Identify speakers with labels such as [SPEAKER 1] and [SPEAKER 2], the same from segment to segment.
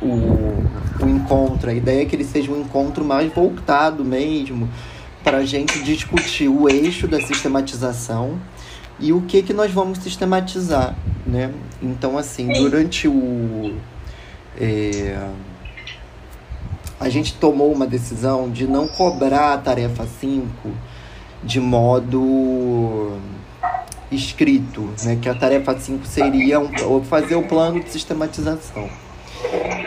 [SPEAKER 1] o, o encontro. A ideia é que ele seja um encontro mais voltado mesmo para a gente discutir o eixo da sistematização e o que que nós vamos sistematizar, né? Então, assim, durante o... É, a gente tomou uma decisão de não cobrar a tarefa 5 de modo escrito, né? Que a tarefa 5 seria um, fazer o plano de sistematização.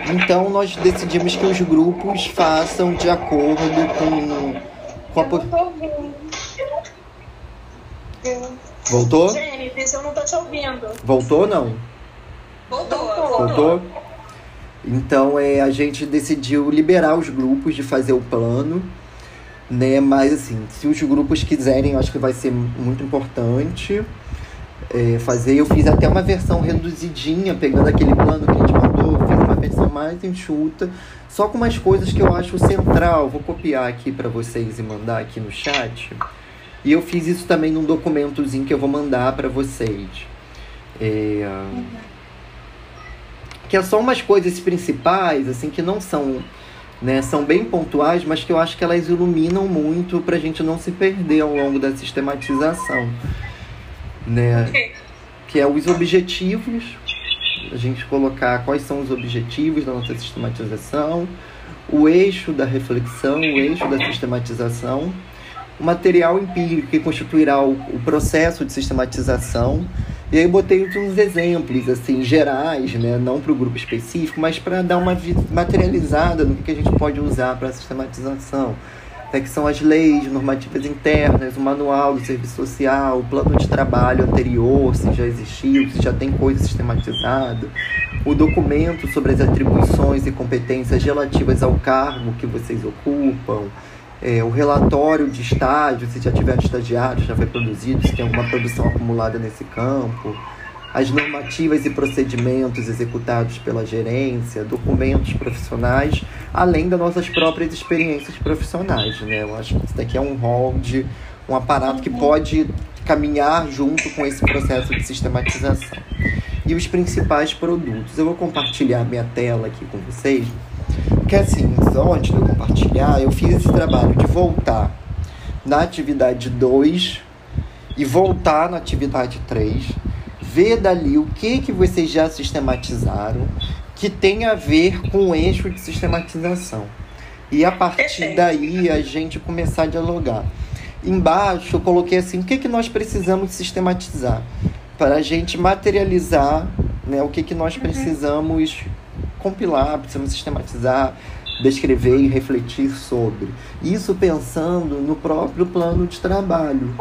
[SPEAKER 1] Então, nós decidimos que os grupos façam de acordo com, com a... Voltou?
[SPEAKER 2] Jennifer, eu não tô te ouvindo.
[SPEAKER 1] Voltou ou não?
[SPEAKER 2] Voltou.
[SPEAKER 1] Voltou? Então é, a gente decidiu liberar os grupos de fazer o plano, né? Mas assim, se os grupos quiserem, eu acho que vai ser muito importante é, fazer. Eu fiz até uma versão reduzidinha, pegando aquele plano que a gente mandou, versão mais enxuta, só com umas coisas que eu acho central. Vou copiar aqui para vocês e mandar aqui no chat. E eu fiz isso também num documentozinho que eu vou mandar para vocês. É, que é só umas coisas principais, assim, que não são, né, são bem pontuais, mas que eu acho que elas iluminam muito para a gente não se perder ao longo da sistematização, né? Que é os objetivos, a gente colocar quais são os objetivos da nossa sistematização, o eixo da reflexão, o eixo da sistematização o material empírico que constituirá o, o processo de sistematização. E aí botei uns exemplos assim gerais, né, não para o grupo específico, mas para dar uma materializada no que a gente pode usar para a sistematização. Né, que são as leis normativas internas, o manual do serviço social, o plano de trabalho anterior, se já existiu, se já tem coisa sistematizada, o documento sobre as atribuições e competências relativas ao cargo que vocês ocupam, é, o relatório de estágio, se já tiver estagiário, já foi produzido, se tem alguma produção acumulada nesse campo, as normativas e procedimentos executados pela gerência, documentos profissionais, além das nossas próprias experiências profissionais. Né? Eu acho que isso daqui é um rol de um aparato que pode caminhar junto com esse processo de sistematização. E os principais produtos. Eu vou compartilhar minha tela aqui com vocês porque assim, só antes de eu compartilhar, eu fiz esse trabalho de voltar na atividade 2 e voltar na atividade 3, ver dali o que, que vocês já sistematizaram que tem a ver com o eixo de sistematização. E a partir daí a gente começar a dialogar. Embaixo eu coloquei assim, o que, que nós precisamos sistematizar para a gente materializar né, o que, que nós uhum. precisamos compilar, precisamos sistematizar, descrever e refletir sobre. Isso pensando no próprio plano de trabalho,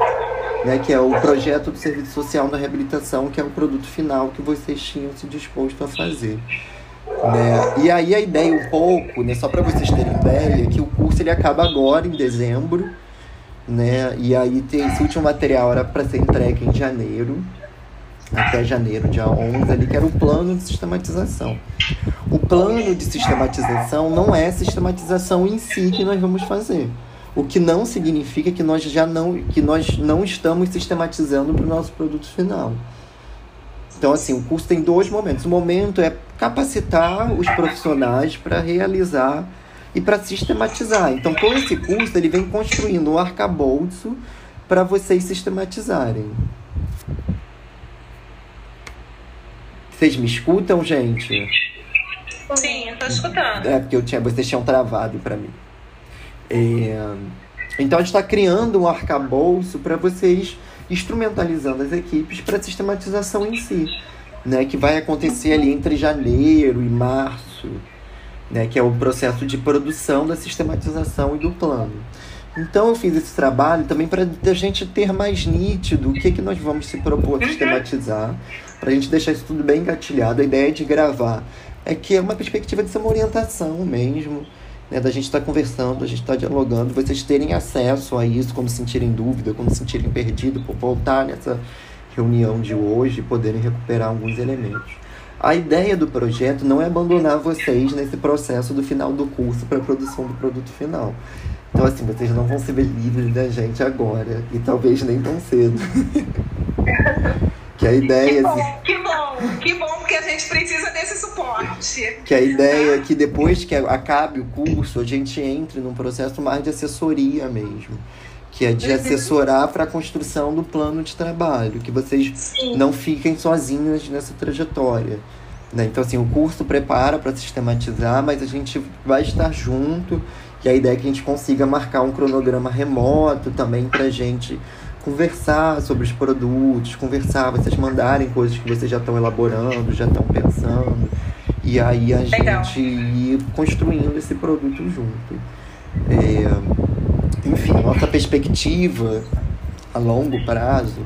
[SPEAKER 1] né, que é o projeto do serviço social na reabilitação, que é o produto final que vocês tinham se disposto a fazer. Né? E aí a ideia um pouco, né, só para vocês terem ideia, que o curso ele acaba agora em dezembro, né? E aí tem esse último material era para ser entregue em janeiro até janeiro, dia 11, ali, que era o plano de sistematização. O plano de sistematização não é sistematização em si que nós vamos fazer. O que não significa que nós já não, que nós não estamos sistematizando para o nosso produto final. Então, assim, o curso tem dois momentos. O momento é capacitar os profissionais para realizar e para sistematizar. Então, com esse curso, ele vem construindo um arcabouço para vocês sistematizarem. Vocês me escutam, gente?
[SPEAKER 2] Sim, eu tô escutando.
[SPEAKER 1] É, porque eu tinha, vocês tinham travado para mim. É, então a gente está criando um arcabouço para vocês instrumentalizando as equipes para a sistematização em si, né, que vai acontecer ali entre janeiro e março, né, que é o processo de produção da sistematização e do plano. Então eu fiz esse trabalho também para a gente ter mais nítido o que, que nós vamos se propor a sistematizar para a gente deixar isso tudo bem engatilhado, a ideia de gravar é que é uma perspectiva de ser uma orientação mesmo, né, da gente estar tá conversando, a gente estar tá dialogando, vocês terem acesso a isso quando sentirem dúvida, quando sentirem perdido, por voltar nessa reunião de hoje e poderem recuperar alguns elementos. A ideia do projeto não é abandonar vocês nesse processo do final do curso para a produção do produto final. Então, assim, vocês não vão se ver livres da gente agora e talvez nem tão cedo. Que a ideia.
[SPEAKER 2] Que bom, que bom, que bom, porque a gente precisa desse suporte.
[SPEAKER 1] Que a ideia é que depois que acabe o curso, a gente entre num processo mais de assessoria mesmo. Que é de uhum. assessorar para a construção do plano de trabalho. Que vocês Sim. não fiquem sozinhos nessa trajetória. Né? Então, assim, o curso prepara para sistematizar, mas a gente vai estar junto. E a ideia é que a gente consiga marcar um cronograma remoto também para a gente conversar sobre os produtos, conversar, vocês mandarem coisas que vocês já estão elaborando, já estão pensando. E aí a Legal. gente ir construindo esse produto junto. É, enfim, nossa perspectiva a longo prazo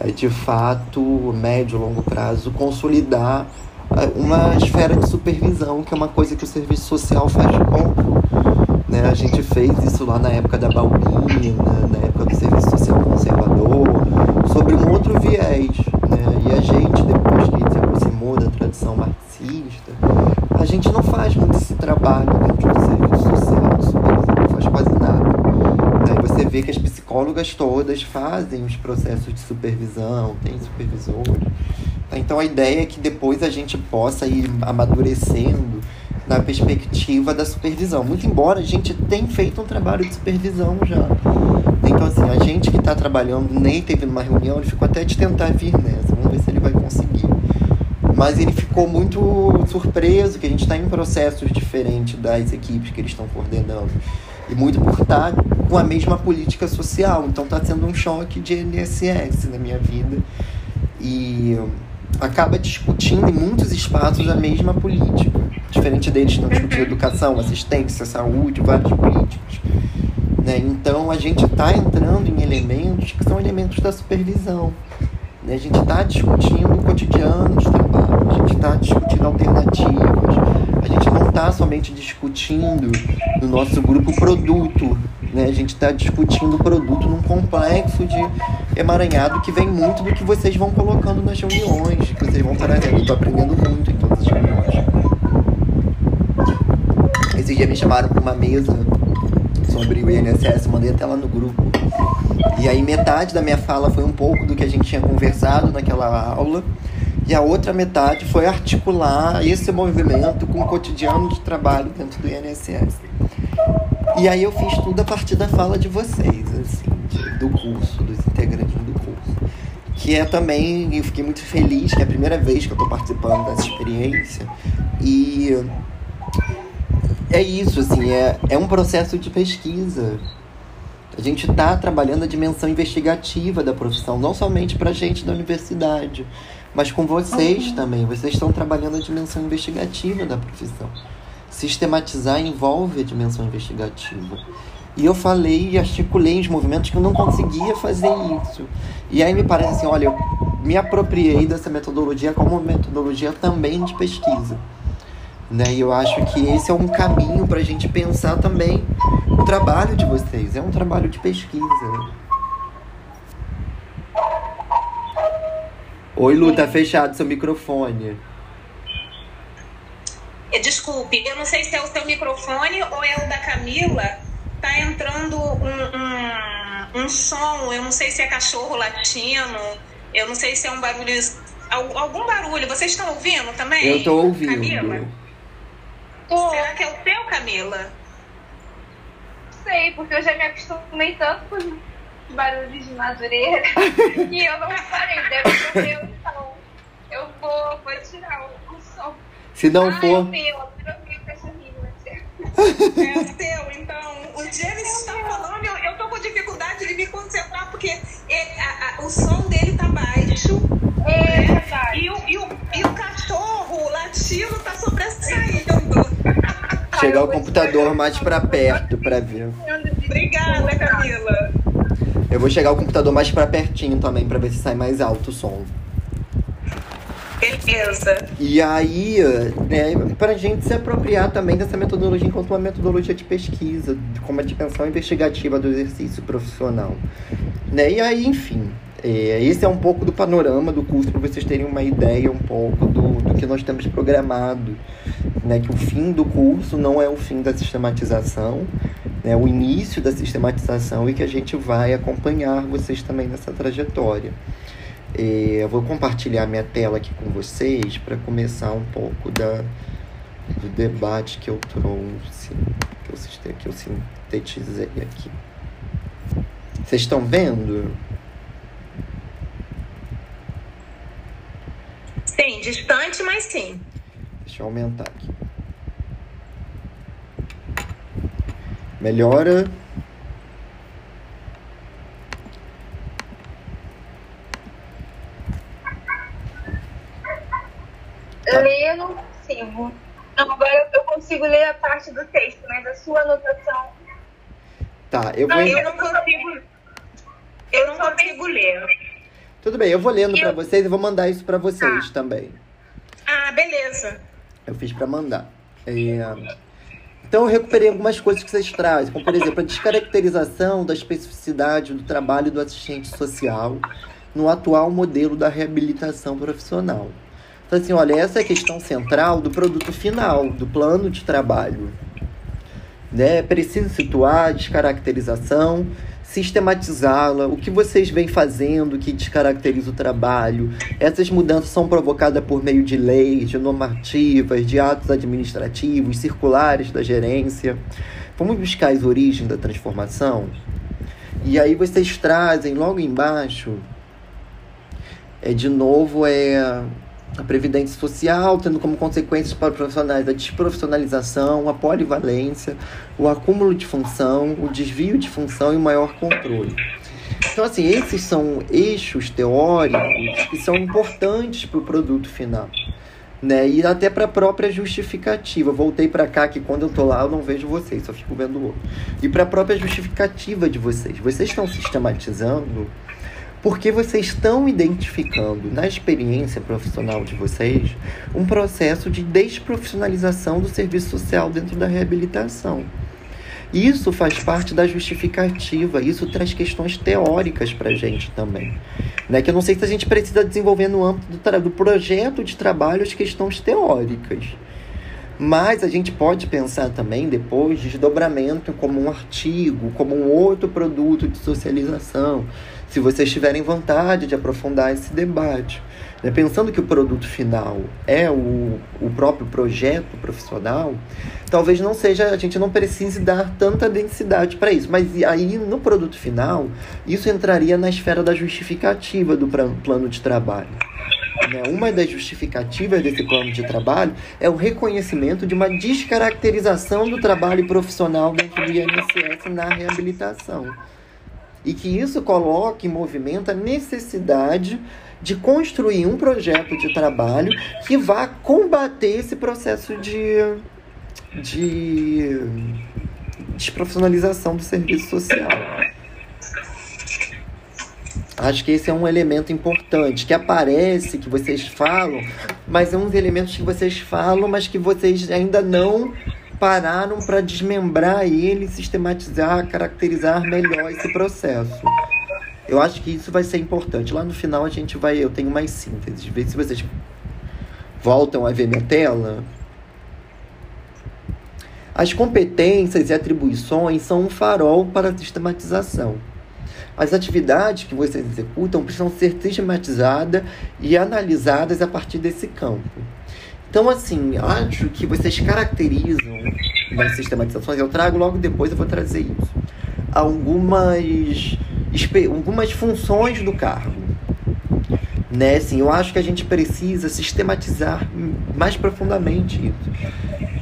[SPEAKER 1] é de fato, médio e longo prazo, consolidar é, uma esfera de supervisão, que é uma coisa que o serviço social faz pouco. Né? A gente fez isso lá na época da Balbina, na época do serviço sobre um outro viés. Né? E a gente, depois que se aproximou da tradição marxista, a gente não faz muito esse trabalho dentro do serviço social, não faz quase nada. Aí você vê que as psicólogas todas fazem os processos de supervisão, tem supervisores. Então a ideia é que depois a gente possa ir amadurecendo na perspectiva da supervisão. Muito embora a gente tenha feito um trabalho de supervisão já. Então, assim, a gente que está trabalhando nem teve numa reunião, ele ficou até de tentar vir nessa. Vamos ver se ele vai conseguir. Mas ele ficou muito surpreso que a gente está em processos diferentes das equipes que eles estão coordenando. E muito por estar com a mesma política social. Então está sendo um choque de NSS na minha vida. E acaba discutindo em muitos espaços a mesma política. Diferente deles não discutir educação, assistência, saúde, vários políticos. Né? Então a gente está entrando em elementos que são elementos da supervisão. Né? A gente está discutindo o cotidiano de trabalho, a gente está discutindo alternativas, a gente não está somente discutindo no nosso grupo produto, né? A gente está discutindo o produto num complexo de emaranhado que vem muito do que vocês vão colocando nas reuniões, que vocês vão trazendo. Estou aprendendo muito em todas as reuniões. Esse dia me chamaram para uma mesa sobre o INSS, mandei até lá no grupo. E aí metade da minha fala foi um pouco do que a gente tinha conversado naquela aula. E a outra metade foi articular esse movimento com o cotidiano de trabalho dentro do INSS. E aí eu fiz tudo a partir da fala de vocês, assim, de, do curso, dos integrantes do curso. Que é também, eu fiquei muito feliz, que é a primeira vez que eu estou participando dessa experiência. E é isso, assim, é, é um processo de pesquisa. A gente está trabalhando a dimensão investigativa da profissão, não somente para gente da universidade, mas com vocês uhum. também. Vocês estão trabalhando a dimensão investigativa da profissão. Sistematizar envolve a dimensão investigativa. E eu falei e articulei os movimentos que eu não conseguia fazer isso. E aí me parece assim, olha, eu me apropriei dessa metodologia como metodologia também de pesquisa. Né? E eu acho que esse é um caminho para a gente pensar também o trabalho de vocês. É um trabalho de pesquisa. Oi, Lu, tá fechado seu microfone.
[SPEAKER 2] É, desculpe, eu não sei se é o seu microfone ou é o da Camila. Tá entrando um, um, um som, eu não sei se é cachorro latindo, eu não sei se é um barulho. Algum barulho. Vocês estão ouvindo também?
[SPEAKER 1] Eu tô ouvindo.
[SPEAKER 2] Camila? Será que é o seu, Camila?
[SPEAKER 3] Sei, porque eu já me acostumei tanto com os barulhos de madureira que eu não reparei. Deve ser o meu, então. Eu vou, vou tirar o, o som.
[SPEAKER 1] Se não ah, for.
[SPEAKER 3] É meu, o cachorrinho,
[SPEAKER 2] é o seu, então. O James está falando, eu, eu tô com dificuldade de me concentrar, porque ele, a, a, o som dele tá baixo.
[SPEAKER 3] É,
[SPEAKER 2] né? e, o, e, o, e o cachorro latindo tá sobressaindo.
[SPEAKER 1] Chegar o computador mais para perto para ver.
[SPEAKER 2] Obrigada, Camila.
[SPEAKER 1] Eu vou chegar o computador mais para pertinho também para ver se sai mais alto o som.
[SPEAKER 2] Beleza.
[SPEAKER 1] E aí, né, para a gente se apropriar também dessa metodologia enquanto uma metodologia de pesquisa, como a dimensão investigativa do exercício profissional. Né? E aí, enfim, é, esse é um pouco do panorama do curso, para vocês terem uma ideia um pouco do, do que nós temos programado. Né? Que o fim do curso não é o fim da sistematização, né? o início da sistematização e que a gente vai acompanhar vocês também nessa trajetória. É, eu vou compartilhar minha tela aqui com vocês para começar um pouco da, do debate que eu trouxe, que eu, que eu sintetizei aqui. Vocês estão vendo?
[SPEAKER 2] Sim, distante, mas sim.
[SPEAKER 1] Deixa eu aumentar aqui. Melhora.
[SPEAKER 3] Tá. Ler eu não consigo. Agora eu consigo ler a parte do texto, mas a sua anotação.
[SPEAKER 1] Eu
[SPEAKER 2] vou.
[SPEAKER 1] Não,
[SPEAKER 2] eu não consigo. Eu não consigo ler.
[SPEAKER 1] Tudo bem, eu vou lendo eu... para vocês e vou mandar isso para vocês
[SPEAKER 2] ah.
[SPEAKER 1] também.
[SPEAKER 2] Ah, beleza.
[SPEAKER 1] Eu fiz para mandar. É... Então eu recuperei algumas coisas que vocês trazem, como por exemplo a descaracterização da especificidade do trabalho do assistente social no atual modelo da reabilitação profissional. Então, assim, olha, essa é a questão central do produto final, do plano de trabalho. Né? Preciso situar descaracterização, sistematizá-la, o que vocês vêm fazendo que descaracteriza o trabalho. Essas mudanças são provocadas por meio de leis, de normativas, de atos administrativos, circulares da gerência. Vamos buscar as origens da transformação? E aí vocês trazem logo embaixo, é de novo, é a previdência social, tendo como consequências para profissionais a desprofissionalização, a polivalência, o acúmulo de função, o desvio de função e o maior controle. Então, assim, esses são eixos teóricos que são importantes para o produto final. Né? E até para a própria justificativa. Voltei para cá que quando eu tô lá eu não vejo vocês, só fico vendo o outro. E para a própria justificativa de vocês. Vocês estão sistematizando porque vocês estão identificando na experiência profissional de vocês um processo de desprofissionalização do serviço social dentro da reabilitação. Isso faz parte da justificativa, isso traz questões teóricas para a gente também. Né? Que eu não sei se a gente precisa desenvolver no âmbito do, do projeto de trabalho as questões teóricas. Mas a gente pode pensar também depois desdobramento como um artigo, como um outro produto de socialização, se vocês tiverem vontade de aprofundar esse debate. Né? Pensando que o produto final é o, o próprio projeto profissional, talvez não seja, a gente não precise dar tanta densidade para isso. Mas aí, no produto final, isso entraria na esfera da justificativa do plano de trabalho. Né? Uma das justificativas desse plano de trabalho é o reconhecimento de uma descaracterização do trabalho profissional dentro do INSS na reabilitação e que isso coloque em movimento a necessidade de construir um projeto de trabalho que vá combater esse processo de, de desprofissionalização do serviço social. Acho que esse é um elemento importante que aparece, que vocês falam, mas é um dos elementos que vocês falam, mas que vocês ainda não pararam para desmembrar ele, sistematizar, caracterizar melhor esse processo. Eu acho que isso vai ser importante. Lá no final a gente vai, eu tenho mais sínteses. Ver se vocês voltam a ver minha tela. As competências e atribuições são um farol para a sistematização. As atividades que vocês executam precisam ser sistematizadas e analisadas a partir desse campo. Então, assim, acho que vocês caracterizam nas sistematizações, eu trago logo depois, eu vou trazer isso. Algumas, algumas funções do cargo. Né? Assim, eu acho que a gente precisa sistematizar mais profundamente isso.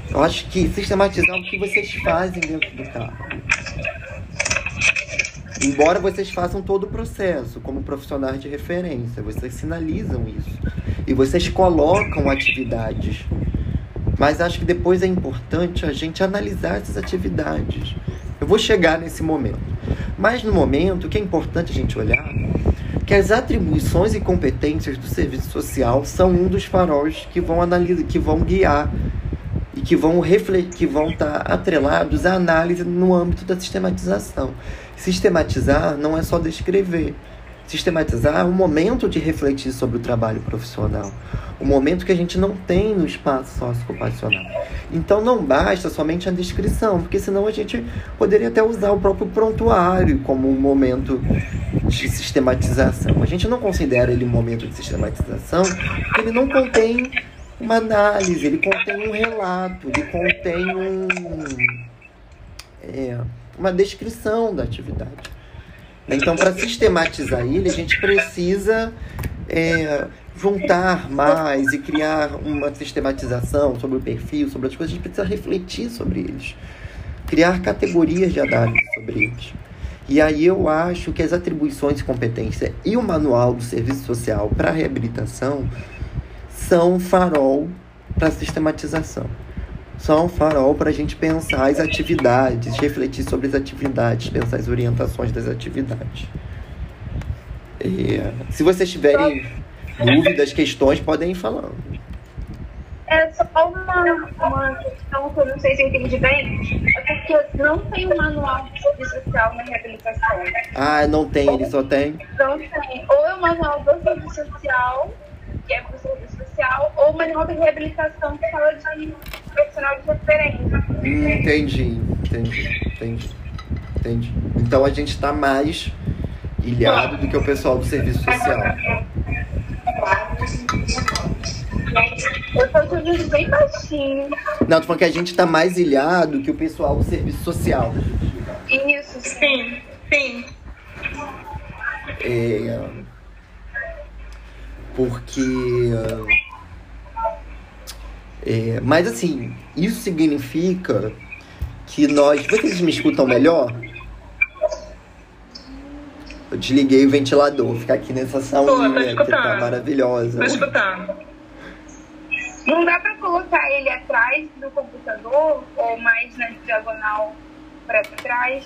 [SPEAKER 1] Eu acho que sistematizar o que vocês fazem dentro do cargo. Embora vocês façam todo o processo como profissionais de referência, vocês sinalizam isso. E vocês colocam atividades. Mas acho que depois é importante a gente analisar essas atividades. Eu vou chegar nesse momento. Mas no momento, o que é importante a gente olhar que as atribuições e competências do serviço social são um dos faróis que vão analisar, que vão guiar e que vão refletir, que vão estar atrelados à análise no âmbito da sistematização. Sistematizar não é só descrever. sistematizar o momento de refletir sobre o trabalho profissional, o momento que a gente não tem no espaço socioocupacional. Então não basta somente a descrição, porque senão a gente poderia até usar o próprio prontuário como um momento de sistematização. A gente não considera ele um momento de sistematização porque ele não contém uma análise, ele contém um relato, ele contém um, é, uma descrição da atividade. Então, para sistematizar ele, a gente precisa é, juntar mais e criar uma sistematização sobre o perfil, sobre as coisas. A gente precisa refletir sobre eles, criar categorias de análise sobre eles. E aí eu acho que as atribuições e competências e o manual do serviço social para reabilitação são farol para sistematização só um farol para a gente pensar as atividades, refletir sobre as atividades, pensar as orientações das atividades. E, se vocês tiverem dúvidas, questões, podem ir falando.
[SPEAKER 3] É só uma, uma questão que eu não sei se eu entendi bem. É porque não tem um manual de serviço social na reabilitação.
[SPEAKER 1] Ah, não tem, ele só tem?
[SPEAKER 3] Não tem. Ou é o manual do serviço social, que é para o serviço social, ou manual de reabilitação, que fala de profissional de referência.
[SPEAKER 1] Entendi, entendi, entendi, entendi. Então a gente está mais ilhado do que o pessoal do serviço social.
[SPEAKER 3] Eu tô te ouvindo bem baixinho.
[SPEAKER 1] Não, tô falando que a gente tá mais ilhado que o pessoal do serviço social.
[SPEAKER 3] Isso, sim, sim.
[SPEAKER 1] É, porque é, mas assim, isso significa que nós. Vocês me escutam melhor? Eu desliguei o ventilador, ficar aqui nessa saulinha que tá maravilhosa.
[SPEAKER 2] Tô escutando.
[SPEAKER 3] Não dá pra colocar ele atrás do computador ou mais na diagonal pra trás?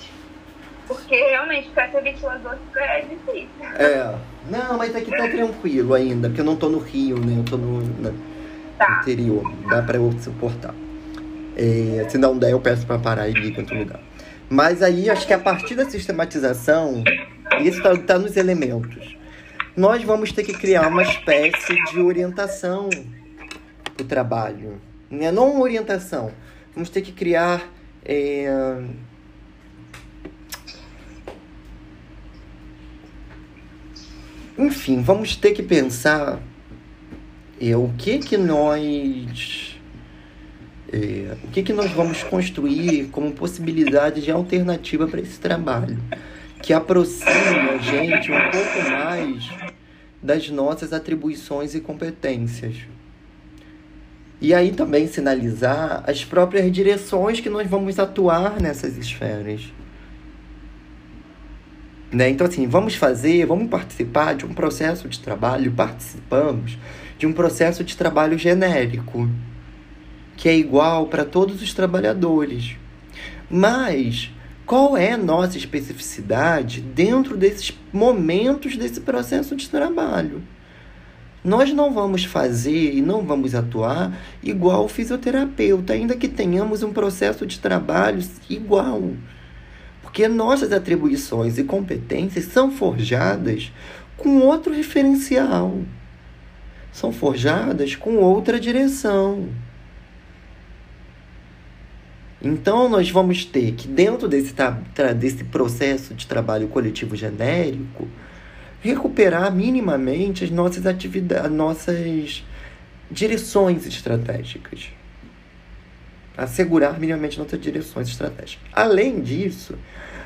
[SPEAKER 3] Porque realmente pra ter ventilador é difícil.
[SPEAKER 1] É. Não, mas aqui tá tranquilo ainda, porque eu não tô no Rio, né? Eu tô no. Tá. interior. Dá para eu suportar. É, se não der, eu peço para parar e ir em outro lugar. Mas aí, acho que a partir da sistematização, isso está tá nos elementos. Nós vamos ter que criar uma espécie de orientação para o trabalho. Né? Não uma orientação. Vamos ter que criar. É... Enfim, vamos ter que pensar é, o que que nós é, o que que nós vamos construir como possibilidade de alternativa para esse trabalho que aproxime a gente um pouco mais das nossas atribuições e competências. E aí também sinalizar as próprias direções que nós vamos atuar nessas esferas. Né? Então, assim, vamos fazer, vamos participar de um processo de trabalho, participamos de um processo de trabalho genérico, que é igual para todos os trabalhadores. Mas qual é a nossa especificidade dentro desses momentos desse processo de trabalho? Nós não vamos fazer e não vamos atuar igual o fisioterapeuta, ainda que tenhamos um processo de trabalho igual. Porque nossas atribuições e competências são forjadas com outro referencial são forjadas com outra direção. Então, nós vamos ter que, dentro desse, desse processo de trabalho coletivo genérico, recuperar minimamente as nossas atividades, nossas direções estratégicas. Assegurar minimamente nossas direções estratégicas. Além disso,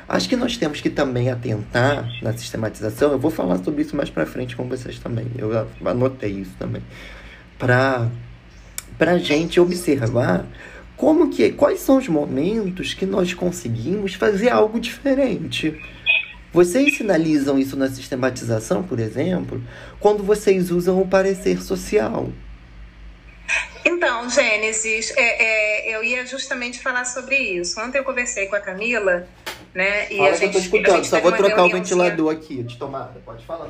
[SPEAKER 1] Acho que nós temos que também atentar na sistematização. Eu vou falar sobre isso mais para frente com vocês também. Eu anotei isso também. Para para gente observar como que quais são os momentos que nós conseguimos fazer algo diferente. Vocês sinalizam isso na sistematização, por exemplo, quando vocês usam o parecer social.
[SPEAKER 2] Então, Gênesis, é, é, eu ia justamente falar sobre isso. Ontem eu conversei com a Camila né?
[SPEAKER 1] E Fala a gente, eu tô escutando, só vou trocar o ventilador aqui de tomada, pode falar.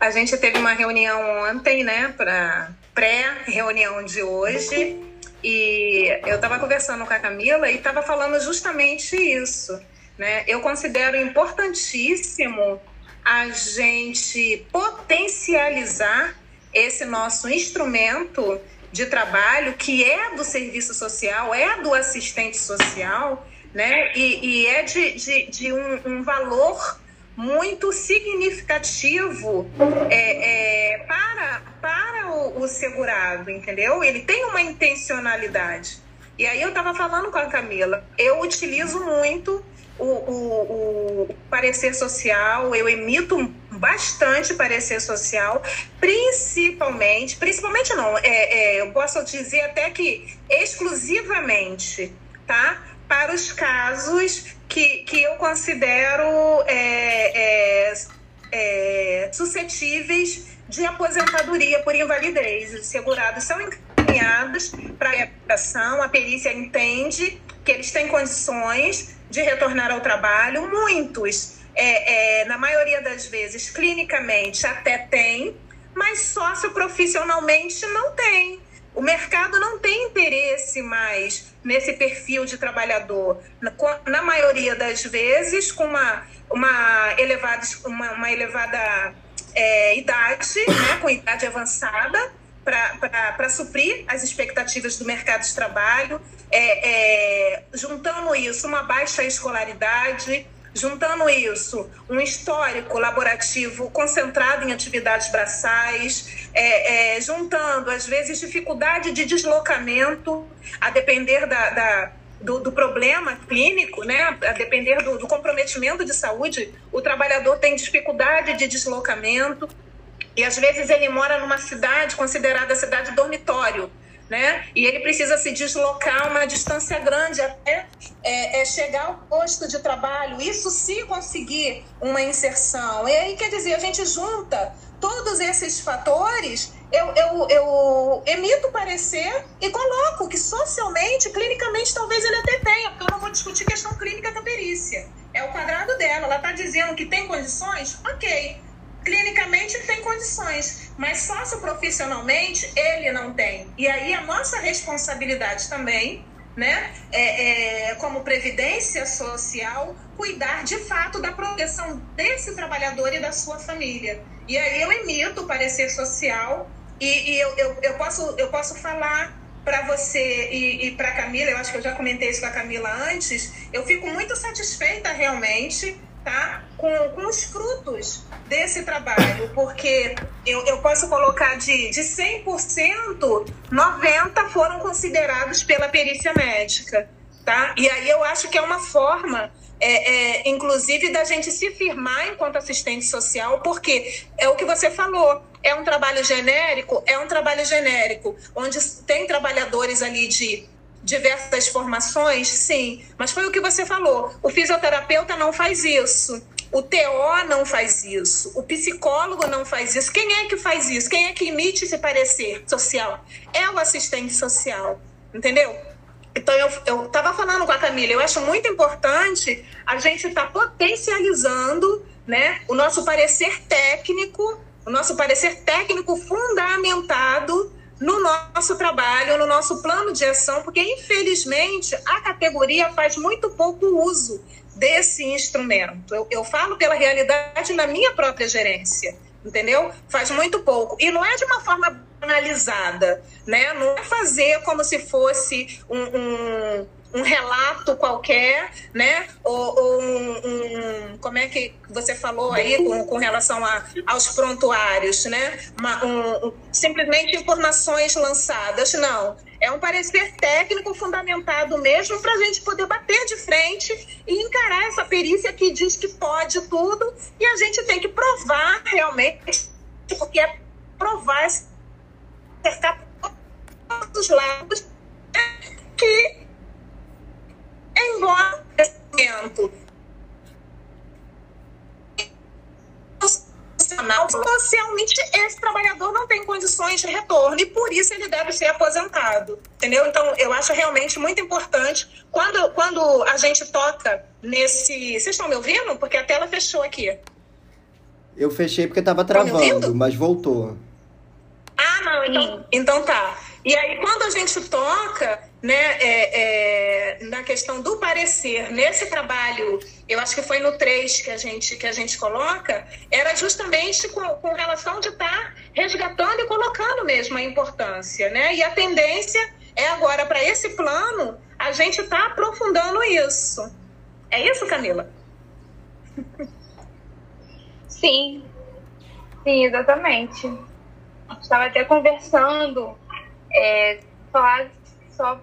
[SPEAKER 2] A gente teve uma reunião ontem, né, para pré-reunião de hoje, e eu estava conversando com a Camila e estava falando justamente isso, né? Eu considero importantíssimo a gente potencializar esse nosso instrumento de trabalho, que é do serviço social, é do assistente social, né? E, e é de, de, de um, um, valor muito significativo é, é, para, para o, o segurado, entendeu? Ele tem uma intencionalidade. E aí eu estava falando com a Camila, eu utilizo muito o, o, o, parecer social, eu emito bastante parecer social, principalmente, principalmente não, é, é, eu posso dizer até que exclusivamente, tá? Para os casos que, que eu considero é, é, é suscetíveis de aposentadoria por invalidez. Os segurados são encaminhados para a recuperação, a perícia entende que eles têm condições de retornar ao trabalho. Muitos, é, é, na maioria das vezes, clinicamente até tem, mas socioprofissionalmente não tem. O mercado não tem interesse mais nesse perfil de trabalhador. Na, na maioria das vezes, com uma, uma elevada, uma, uma elevada é, idade, né, com idade avançada, para suprir as expectativas do mercado de trabalho, é, é, juntando isso uma baixa escolaridade, juntando isso um histórico laborativo concentrado em atividades braçais, é, é juntando às vezes dificuldade de deslocamento, a depender da, da do, do, problema clínico, né? a depender do, do comprometimento de saúde, o trabalhador tem dificuldade de deslocamento. E às vezes ele mora numa cidade considerada cidade dormitório, né? E ele precisa se deslocar uma distância grande até é, é chegar ao posto de trabalho. Isso se conseguir uma inserção. E aí, quer dizer, a gente junta todos esses fatores, eu, eu, eu emito parecer e coloco que socialmente, clinicamente, talvez ele até tenha, porque eu não vou discutir questão clínica com a perícia. É o quadrado dela. Ela está dizendo que tem condições? Ok clinicamente tem condições, mas socioprofissionalmente ele não tem. E aí a nossa responsabilidade também, né, é, é, como previdência social, cuidar de fato da proteção desse trabalhador e da sua família. E aí eu emito o parecer social e, e eu, eu, eu, posso, eu posso falar para você e, e para Camila, eu acho que eu já comentei isso com a Camila antes, eu fico muito satisfeita realmente tá? Com, com os frutos desse trabalho, porque eu, eu posso colocar de, de 100%, 90% foram considerados pela perícia médica, tá? E aí eu acho que é uma forma, é, é, inclusive, da gente se firmar enquanto assistente social, porque é o que você falou, é um trabalho genérico, é um trabalho genérico, onde tem trabalhadores ali de diversas formações, sim, mas foi o que você falou. O fisioterapeuta não faz isso. O TO não faz isso, o psicólogo não faz isso. Quem é que faz isso? Quem é que emite esse parecer social? É o assistente social, entendeu? Então, eu estava falando com a Camila, eu acho muito importante a gente estar tá potencializando né, o nosso parecer técnico, o nosso parecer técnico fundamentado no nosso trabalho, no nosso plano de ação, porque infelizmente a categoria faz muito pouco uso desse instrumento. Eu, eu falo pela realidade na minha própria gerência, entendeu? Faz muito pouco. E não é de uma forma banalizada, né? Não é fazer como se fosse um, um um relato qualquer, né? Ou, ou um, um, como é que você falou aí com, com relação a, aos prontuários, né? Uma, um, simplesmente informações lançadas, não. É um parecer técnico fundamentado mesmo para a gente poder bater de frente e encarar essa perícia que diz que pode tudo e a gente tem que provar realmente, porque é provar, cercar todos os lados que embora momento socialmente esse trabalhador não tem condições de retorno e por isso ele deve ser aposentado, entendeu? Então eu acho realmente muito importante quando quando a gente toca nesse, vocês estão me ouvindo? Porque a tela fechou aqui.
[SPEAKER 1] Eu fechei porque estava travando, mas voltou.
[SPEAKER 2] Ah, não, então, então tá. E aí quando a gente toca né, é, é, na questão do parecer nesse trabalho, eu acho que foi no 3 que a gente, que a gente coloca, era justamente com, com relação de estar tá resgatando e colocando mesmo a importância, né? E a tendência é agora para esse plano a gente está aprofundando isso. É isso, Camila?
[SPEAKER 3] Sim, sim, exatamente. Estava até conversando, é, falar só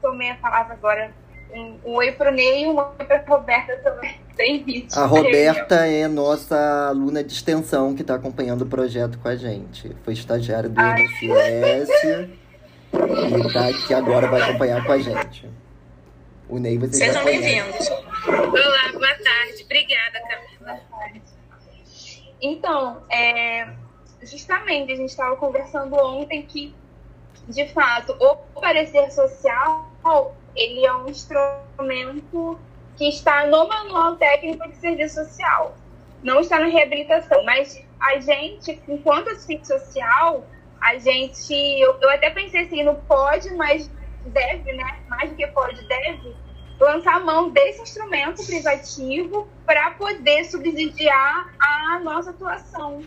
[SPEAKER 3] tomei a palavra agora. Um, um oi pro Ney e um oi pra Roberta também. Tem vídeo.
[SPEAKER 1] A Roberta é nossa aluna de extensão que está acompanhando o projeto com a gente. Foi estagiária do INSS e está aqui agora, vai acompanhar com a gente. O Ney, você
[SPEAKER 2] Sejam bem-vindos.
[SPEAKER 3] Olá, boa tarde. Obrigada, Camila. Então, é, justamente, a gente estava conversando ontem que de fato, o parecer social, ele é um instrumento que está no manual técnico de serviço social, não está na reabilitação, mas a gente, enquanto assistente social, a gente, eu, eu até pensei assim, não pode, mas deve, né, mais do que pode, deve, lançar mão desse instrumento privativo para poder subsidiar a nossa atuação.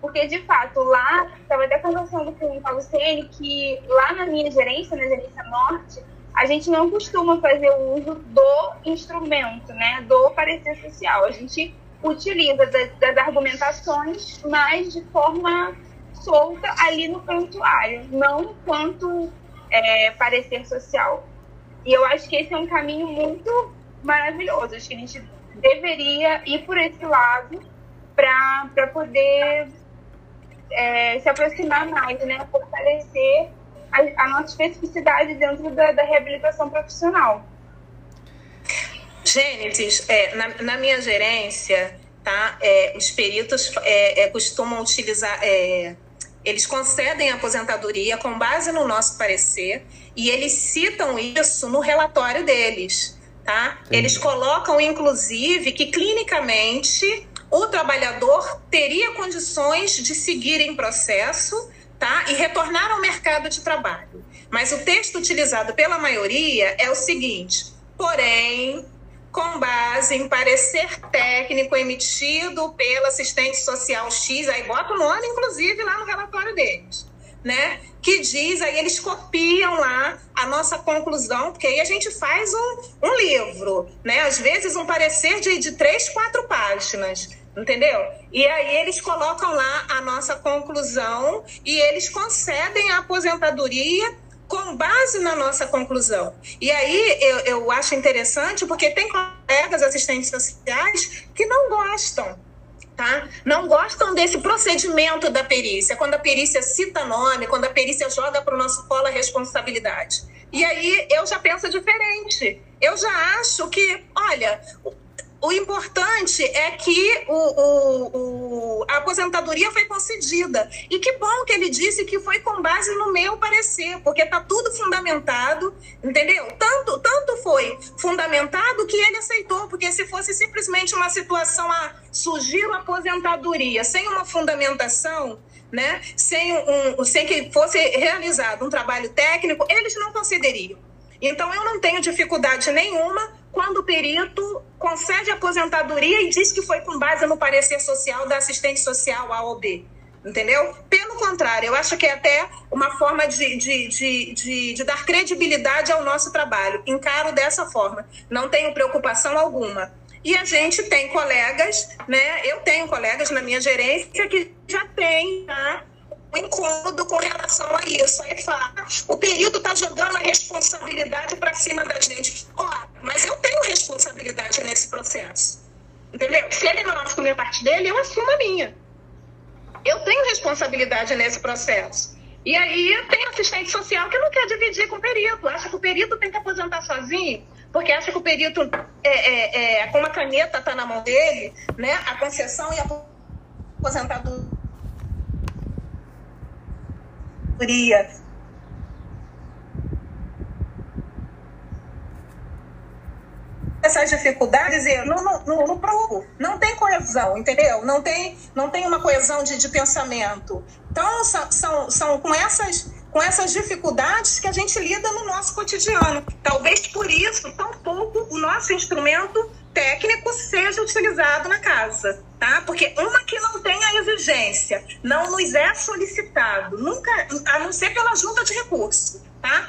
[SPEAKER 3] Porque, de fato, lá, estava até conversando com o Paulo Sene, que lá na minha gerência, na gerência norte, a gente não costuma fazer o uso do instrumento, né, do parecer social. A gente utiliza das, das argumentações, mas de forma solta ali no prontuário, não enquanto é, parecer social. E eu acho que esse é um caminho muito maravilhoso. Acho que a gente deveria ir por esse lado para poder é, se aproximar mais, né? Fortalecer a, a nossa especificidade dentro da, da reabilitação profissional.
[SPEAKER 2] Gênesis, é, na, na, minha gerência, tá? É, os peritos é, é costumam utilizar, é, eles concedem a aposentadoria com base no nosso parecer e eles citam isso no relatório deles, tá? Eles colocam, inclusive, que clinicamente o trabalhador teria condições de seguir em processo tá? e retornar ao mercado de trabalho. Mas o texto utilizado pela maioria é o seguinte: porém, com base em parecer técnico emitido pela assistente social X, aí bota o nome, inclusive, lá no relatório deles, né? Que diz, aí eles copiam lá a nossa conclusão, porque aí a gente faz um, um livro, né? Às vezes um parecer de, de três, quatro páginas entendeu? E aí eles colocam lá a nossa conclusão e eles concedem a aposentadoria com base na nossa conclusão. E aí eu, eu acho interessante porque tem colegas assistentes sociais que não gostam. Tá? Não gostam desse procedimento da perícia, quando a perícia cita nome, quando a perícia joga para o nosso colo a responsabilidade. E aí eu já penso diferente. Eu já acho que, olha, o importante é que o, o, o, a aposentadoria foi concedida. E que bom que ele disse que foi com base no meu parecer, porque está tudo fundamentado, entendeu? Tanto, tanto foi fundamentado que ele aceitou, porque se fosse simplesmente uma situação a surgir uma aposentadoria sem uma fundamentação, né? sem, um, sem que fosse realizado um trabalho técnico, eles não concederiam. Então, eu não tenho dificuldade nenhuma quando o perito concede aposentadoria e diz que foi com base no parecer social da assistente social A ou B. Entendeu? Pelo contrário, eu acho que é até uma forma de, de, de, de, de dar credibilidade ao nosso trabalho. Encaro dessa forma. Não tenho preocupação alguma. E a gente tem colegas, né? Eu tenho colegas na minha gerência que já têm tá? Um incômodo com relação a isso. Aí fala, o período está jogando a responsabilidade para cima da gente. Ó, mas eu tenho responsabilidade nesse processo. Entendeu? Se ele não assume a parte dele, eu assumo a minha. Eu tenho responsabilidade nesse processo. E aí tem assistente social que não quer dividir com o perito, acha que o perito tem que aposentar sozinho, porque acha que o perito, é, é, é, como a caneta está na mão dele, né, a concessão e a aposentadoria essas dificuldades e no, no, no provo. Não tem coesão, entendeu? Não tem, não tem uma coesão de, de pensamento. Então, são, são, são com essas com essas dificuldades que a gente lida no nosso cotidiano. Talvez por isso, tão pouco o nosso instrumento técnico seja utilizado na casa, tá? Porque uma que não tem a exigência, não nos é solicitado, nunca, a não ser pela junta de recurso, tá?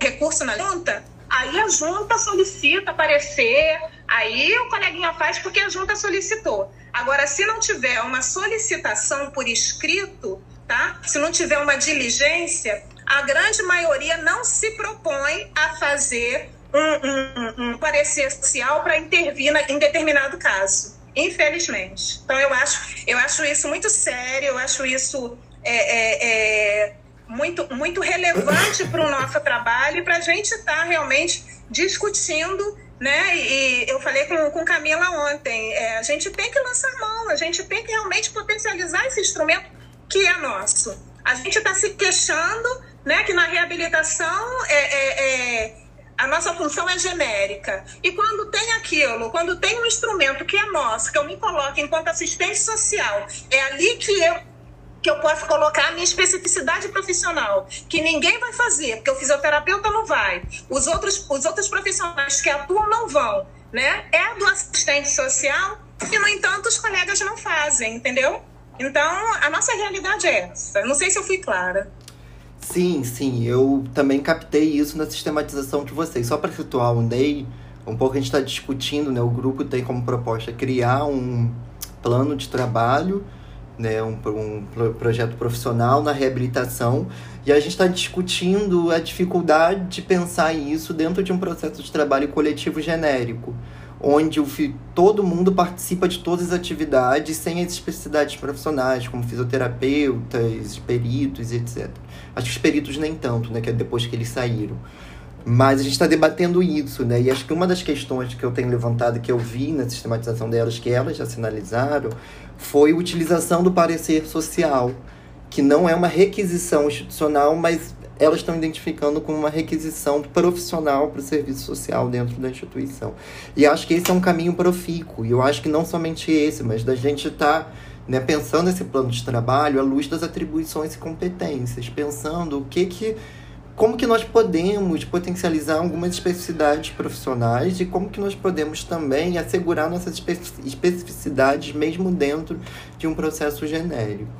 [SPEAKER 2] Recurso na junta, aí a junta solicita aparecer, aí o coleguinha faz porque a junta solicitou. Agora, se não tiver uma solicitação por escrito, tá? Se não tiver uma diligência, a grande maioria não se propõe a fazer um, um, um parecer social para intervir na, em determinado caso, infelizmente. Então eu acho, eu acho isso muito sério, eu acho isso é, é, é muito, muito relevante para o nosso trabalho e para a gente estar tá realmente discutindo né? E eu falei com, com Camila ontem, é, a gente tem que lançar mão, a gente tem que realmente potencializar esse instrumento que é nosso. A gente está se queixando, né, que na reabilitação é, é, é nossa função é genérica. E quando tem aquilo, quando tem um instrumento que é nosso, que eu me coloco enquanto assistente social, é ali que eu que eu posso colocar a minha especificidade profissional, que ninguém vai fazer, porque o fisioterapeuta não vai, os outros, os outros profissionais que atuam não vão, né? É do assistente social e, no entanto, os colegas não fazem, entendeu? Então, a nossa realidade é essa. Não sei se eu fui clara.
[SPEAKER 1] Sim, sim, eu também captei isso na sistematização de vocês. Só para situar o Ney, um pouco a gente está discutindo, né? O grupo tem como proposta criar um plano de trabalho, né? Um, um projeto profissional na reabilitação. E a gente está discutindo a dificuldade de pensar isso dentro de um processo de trabalho coletivo genérico onde o, todo mundo participa de todas as atividades sem as especificidades profissionais, como fisioterapeutas, peritos, etc. Acho que os peritos nem tanto, né? Que é depois que eles saíram. Mas a gente está debatendo isso, né? E acho que uma das questões que eu tenho levantado, que eu vi na sistematização delas, que elas já sinalizaram, foi a utilização do parecer social, que não é uma requisição institucional, mas elas estão identificando como uma requisição profissional para o serviço social dentro da instituição. E acho que esse é um caminho profícuo. E eu acho que não somente esse, mas da gente estar tá, né, pensando esse plano de trabalho à luz das atribuições e competências, pensando o que que como que nós podemos potencializar algumas especificidades profissionais e como que nós podemos também assegurar nossas especificidades mesmo dentro de um processo genérico.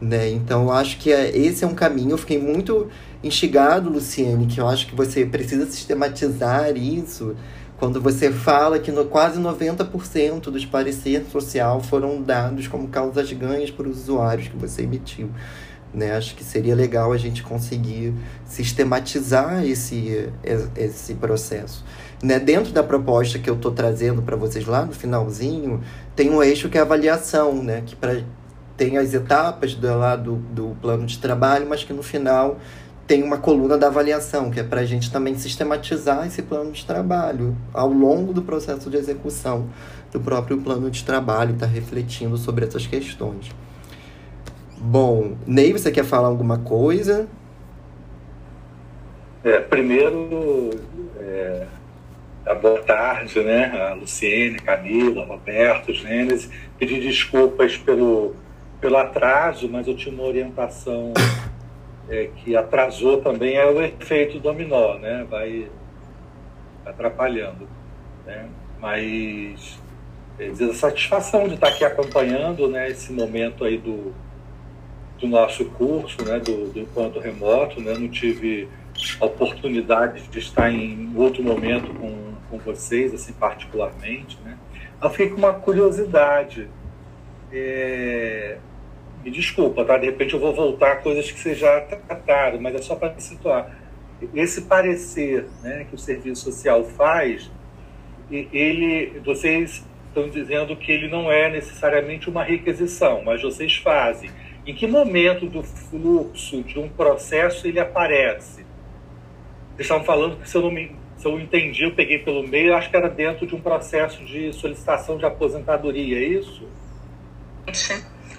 [SPEAKER 1] Né? Então, acho que é, esse é um caminho. Eu fiquei muito instigado, Luciene, que eu acho que você precisa sistematizar isso quando você fala que no, quase 90% dos pareceres social foram dados como causas ganhas por usuários que você emitiu. Né? Acho que seria legal a gente conseguir sistematizar esse, esse processo. Né? Dentro da proposta que eu estou trazendo para vocês lá no finalzinho, tem um eixo que é avaliação, né? que para tem as etapas do, lá do, do plano de trabalho, mas que no final tem uma coluna da avaliação, que é para a gente também sistematizar esse plano de trabalho ao longo do processo de execução do próprio plano de trabalho, está refletindo sobre essas questões. Bom, Ney, você quer falar alguma coisa?
[SPEAKER 4] É, primeiro, é, boa tarde, né? A Luciene, Camila, Roberto, Gênesis. Pedir desculpas pelo pelo atraso, mas eu tinha uma orientação é, que atrasou também, é o efeito dominó, né? Vai atrapalhando. Né? Mas é, a satisfação de estar aqui acompanhando né, esse momento aí do, do nosso curso, né, do, do enquanto remoto, né? Não tive oportunidade de estar em outro momento com, com vocês, assim, particularmente, né? Eu fiquei com uma curiosidade é, me desculpa, tá? De repente eu vou voltar a coisas que vocês já trataram, mas é só para situar. Esse parecer né, que o serviço social faz, ele, vocês estão dizendo que ele não é necessariamente uma requisição, mas vocês fazem. Em que momento do fluxo de um processo ele aparece? Vocês estavam falando que, se eu, não me, se eu entendi, eu peguei pelo meio, acho que era dentro de um processo de solicitação de aposentadoria, é isso?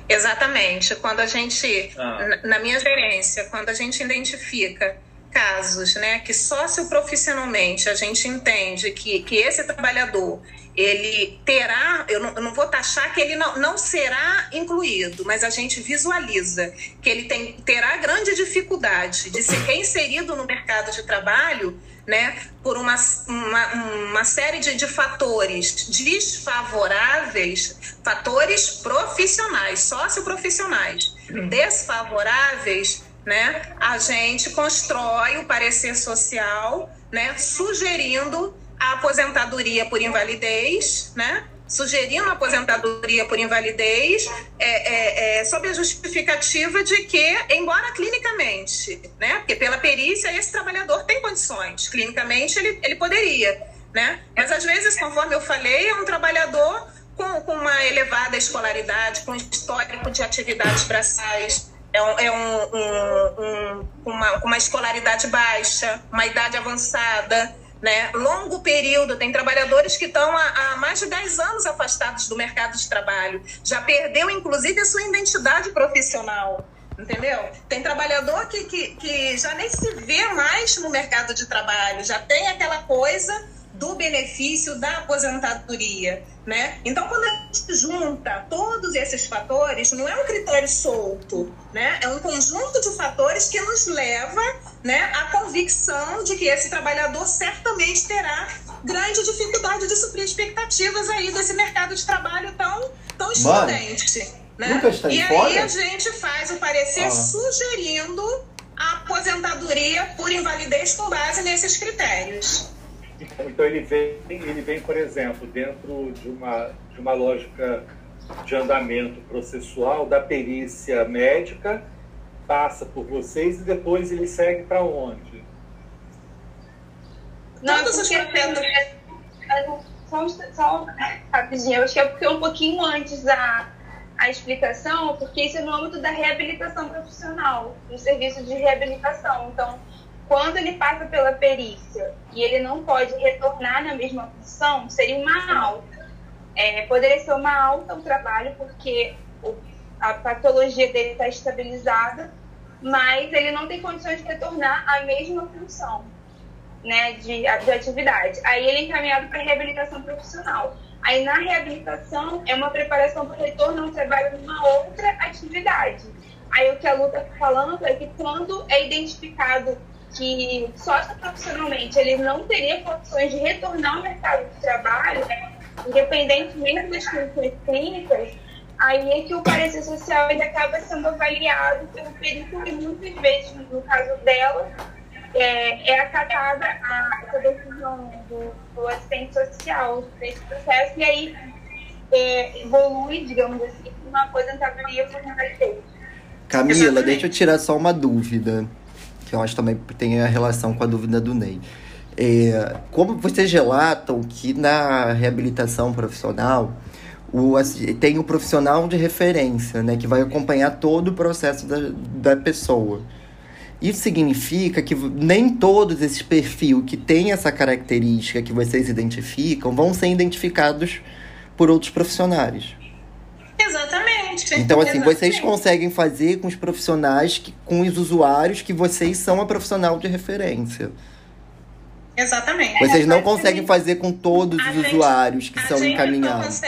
[SPEAKER 2] Exatamente. Quando a gente, ah. na minha gerência, quando a gente identifica, casos, né, que socioprofissionalmente a gente entende que, que esse trabalhador ele terá, eu não, eu não, vou taxar que ele não, não será incluído, mas a gente visualiza que ele tem, terá grande dificuldade de ser reinserido no mercado de trabalho, né, por uma, uma, uma série de, de fatores desfavoráveis, fatores profissionais, socioprofissionais, desfavoráveis, né, a gente constrói o parecer social, né, sugerindo a aposentadoria por invalidez, né? Sugerindo aposentadoria por invalidez é, é, é, sob a justificativa de que, embora clinicamente, né, porque pela perícia esse trabalhador tem condições, clinicamente ele, ele poderia, né, mas às vezes, conforme eu falei, é um trabalhador com, com uma elevada escolaridade, com histórico de atividades braçais, é, um, é um, um uma, uma escolaridade baixa, uma idade avançada, né? Longo período, tem trabalhadores que estão há, há, mais de 10 anos afastados do mercado de trabalho, já perdeu inclusive a sua identidade profissional. Entendeu? Tem trabalhador que, que, que já nem se vê mais no mercado de trabalho, já tem aquela coisa do benefício da aposentadoria, né? Então, quando a gente junta todos esses fatores, não é um critério solto, né? É um conjunto de fatores que nos leva, né, à convicção de que esse trabalhador certamente terá grande dificuldade de suprir expectativas aí desse mercado de trabalho tão tão excludente, né?
[SPEAKER 1] Tá
[SPEAKER 2] e
[SPEAKER 1] fora?
[SPEAKER 2] aí a gente faz o parecer ah. sugerindo a aposentadoria por invalidez com base nesses critérios.
[SPEAKER 4] Então ele vem, ele vem, por exemplo, dentro de uma, de uma lógica de andamento processual da perícia médica, passa por vocês e depois ele segue para onde?
[SPEAKER 3] Não, Todos os processos. Só, só rapidinho, acho que é porque é um pouquinho antes da a explicação, porque isso é no âmbito da reabilitação profissional, do serviço de reabilitação. Então, quando ele passa pela perícia e ele não pode retornar na mesma função, seria uma alta. É, poderia ser uma alta o trabalho, porque a patologia dele está estabilizada, mas ele não tem condições de retornar à mesma função né, de, de atividade. Aí ele é encaminhado para reabilitação profissional. Aí na reabilitação é uma preparação para o retorno ao trabalho numa outra atividade. Aí o que a Lu está falando é que quando é identificado que profissionalmente ele não teria condições de retornar ao mercado de trabalho, né, independentemente das condições clínicas, aí é que o parecer social ele acaba sendo avaliado pelo perito e muitas vezes, no caso dela, é, é acatada a, essa decisão do, do assistente social desse processo e aí é, evolui, digamos assim, uma aposentadoria por invalidez.
[SPEAKER 1] Camila, Exatamente. deixa eu tirar só uma dúvida que eu acho também tem a relação com a dúvida do Ney. É, como vocês relatam que na reabilitação profissional o, tem o profissional de referência, né, que vai acompanhar todo o processo da, da pessoa. Isso significa que nem todos esses perfis que têm essa característica que vocês identificam vão ser identificados por outros profissionais. Então, assim, vocês conseguem fazer com os profissionais, que, com os usuários, que vocês são a profissional de referência.
[SPEAKER 2] Exatamente.
[SPEAKER 1] Vocês não conseguem fazer com todos os gente, usuários que são encaminhados.